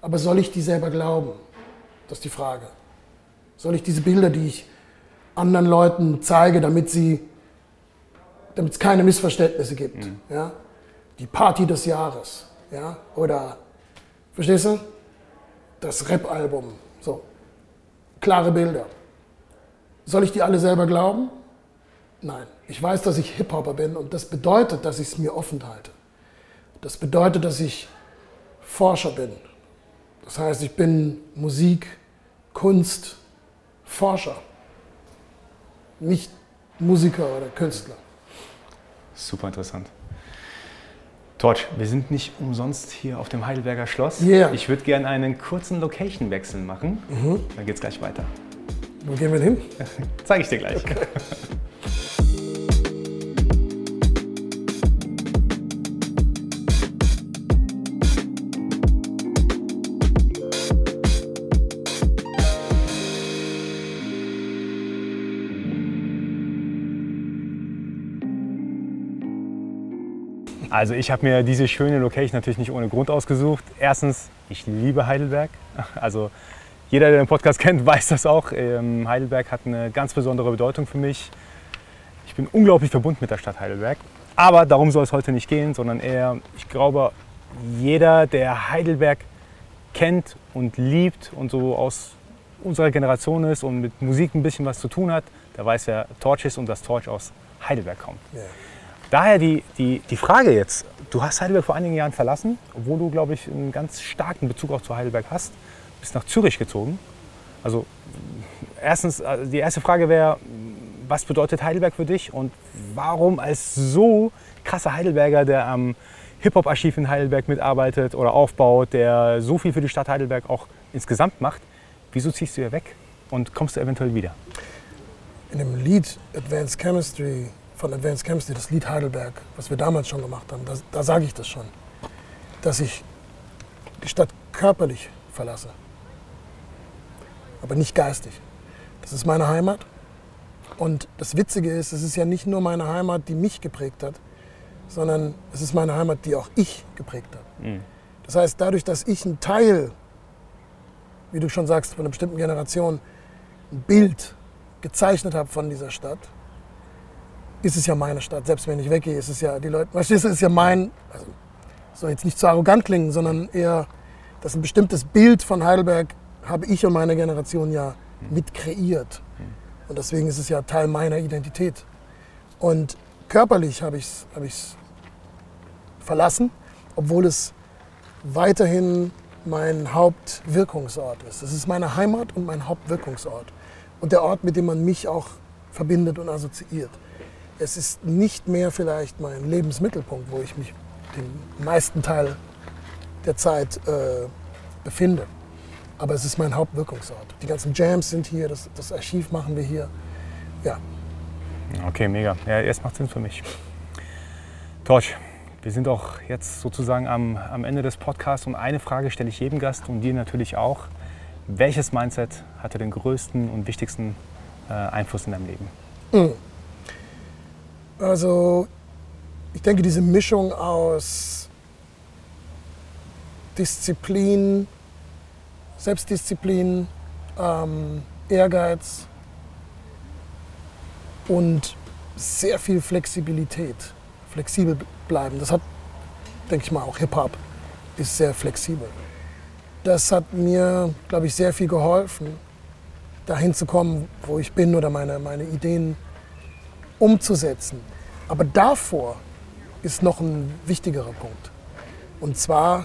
Aber soll ich die selber glauben? Das ist die Frage. Soll ich diese Bilder, die ich anderen Leuten zeige, damit sie, damit es keine Missverständnisse gibt. Ja? Die Party des Jahres, ja? Oder, verstehst du? Das Rap-Album, so. Klare Bilder. Soll ich die alle selber glauben? Nein. Ich weiß, dass ich Hip-Hopper bin und das bedeutet, dass ich es mir offen halte. Das bedeutet, dass ich Forscher bin. Das heißt, ich bin Musik, Kunst, Forscher. Nicht Musiker oder Künstler. Super interessant. Torch, wir sind nicht umsonst hier auf dem Heidelberger Schloss. Yeah. Ich würde gerne einen kurzen Location-Wechsel machen. Dann geht es gleich weiter. Wo gehen wir hin? [laughs] Zeige ich dir gleich. [laughs] Also ich habe mir diese schöne Location natürlich nicht ohne Grund ausgesucht. Erstens, ich liebe Heidelberg. [laughs] Also jeder, der den Podcast [laughs] kennt, weiß das auch. Ähm, Heidelberg hat eine ganz besondere Bedeutung für mich. Ich bin unglaublich verbunden mit der Stadt Heidelberg. Aber darum soll es heute nicht gehen, sondern eher, ich glaube, jeder, der Heidelberg kennt und liebt und so aus unserer Generation ist und mit Musik ein bisschen was zu tun hat, der weiß, wer Torch ist und dass Torch aus Heidelberg kommt. Ja. Daher die, die, die Frage jetzt, du hast Heidelberg vor einigen Jahren verlassen, obwohl du, glaube ich, einen ganz starken Bezug auch zu Heidelberg hast, bist nach Zürich gezogen. Also erstens, also die erste Frage wäre, was bedeutet Heidelberg für dich und warum als so krasser Heidelberger, der am Hip-Hop-Archiv in Heidelberg mitarbeitet oder aufbaut, der so viel für die Stadt Heidelberg auch insgesamt macht, wieso ziehst du hier weg und kommst du eventuell wieder? In dem Lied Advanced Chemistry von Advanced Chemistry, das Lied Heidelberg, was wir damals schon gemacht haben, da, da sage ich das schon, dass ich die Stadt körperlich verlasse, aber nicht geistig. Das ist meine Heimat. Und das Witzige ist, es ist ja nicht nur meine Heimat, die mich geprägt hat, sondern es ist meine Heimat, die auch ich geprägt hat. Das heißt, dadurch, dass ich ein Teil, wie du schon sagst, von einer bestimmten Generation ein Bild gezeichnet habe von dieser Stadt, ist es ja meine Stadt. Selbst wenn ich weggehe, ist es ja die Leute. Verstehst du, ist ja mein. Also, soll jetzt nicht zu arrogant klingen, sondern eher, dass ein bestimmtes Bild von Heidelberg habe ich und meine Generation ja mit kreiert. Und deswegen ist es ja Teil meiner Identität. Und körperlich habe ich es hab ich's verlassen, obwohl es weiterhin mein Hauptwirkungsort ist. Es ist meine Heimat und mein Hauptwirkungsort. Und der Ort, mit dem man mich auch verbindet und assoziiert. Es ist nicht mehr vielleicht mein Lebensmittelpunkt, wo ich mich den meisten Teil der Zeit äh, befinde. Aber es ist mein Hauptwirkungsort. Die ganzen Jams sind hier, das, das Archiv machen wir hier. Ja, Okay, mega. Ja, jetzt macht Sinn für mich. Torch, wir sind auch jetzt sozusagen am, am Ende des Podcasts und eine Frage stelle ich jedem Gast und dir natürlich auch. Welches Mindset hatte den größten und wichtigsten äh, Einfluss in deinem Leben? Also ich denke, diese Mischung aus Disziplin, Selbstdisziplin, ähm, Ehrgeiz und sehr viel Flexibilität, flexibel bleiben. Das hat, denke ich mal, auch Hip-Hop ist sehr flexibel. Das hat mir, glaube ich, sehr viel geholfen, dahin zu kommen, wo ich bin oder meine, meine Ideen umzusetzen. Aber davor ist noch ein wichtigerer Punkt. Und zwar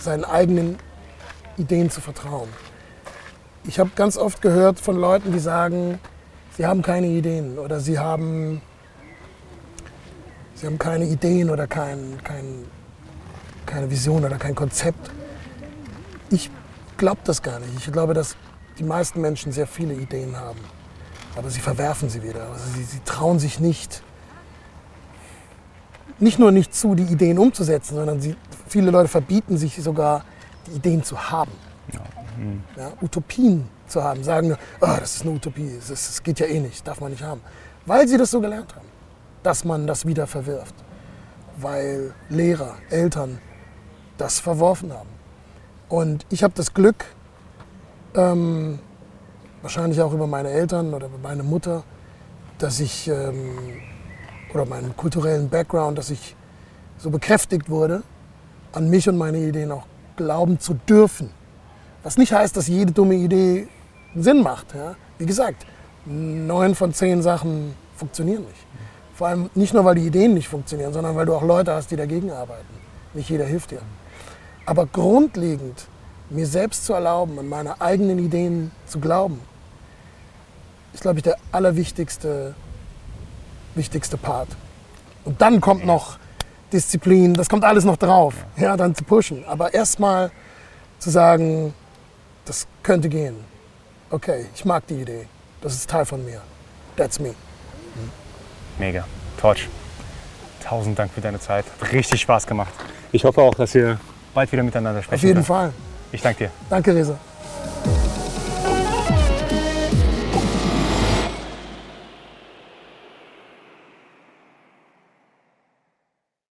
seinen eigenen Ideen zu vertrauen. Ich habe ganz oft gehört von Leuten, die sagen, sie haben keine Ideen oder sie haben, sie haben keine Ideen oder kein, kein, keine Vision oder kein Konzept. Ich glaube das gar nicht. Ich glaube, dass die meisten Menschen sehr viele Ideen haben, aber sie verwerfen sie wieder. Also sie, sie trauen sich nicht, nicht nur nicht zu, die Ideen umzusetzen, sondern sie, viele Leute verbieten sich sogar, die Ideen zu haben. Ja, Utopien zu haben, sagen, nur, "Ah, das ist eine Utopie, das, das geht ja eh nicht, darf man nicht haben. Weil sie das so gelernt haben, dass man das wieder verwirft. Weil Lehrer, Eltern das verworfen haben. Und ich habe das Glück, ähm, wahrscheinlich auch über meine Eltern oder über meine Mutter, dass ich, ähm, oder meinen kulturellen Background, dass ich so bekräftigt wurde, an mich und meine Ideen auch glauben zu dürfen. Was nicht heißt, dass jede dumme Idee Sinn macht. Ja? Wie gesagt, neun von zehn Sachen funktionieren nicht. Vor allem nicht nur, weil die Ideen nicht funktionieren, sondern weil du auch Leute hast, die dagegen arbeiten. Nicht jeder hilft dir. Aber grundlegend mir selbst zu erlauben, an meine eigenen Ideen zu glauben, ist, glaube ich, der allerwichtigste wichtigste Part. Und dann kommt noch Disziplin, das kommt alles noch drauf, ja, dann zu pushen. Aber erstmal zu sagen, das könnte gehen. Okay, ich mag die Idee. Das ist Teil von mir. That's me. Mega. Torch. Tausend Dank für deine Zeit. Hat richtig Spaß gemacht. Ich hoffe auch, dass wir bald wieder miteinander sprechen. Auf jeden können. Fall. Ich danke dir. Danke, Reza.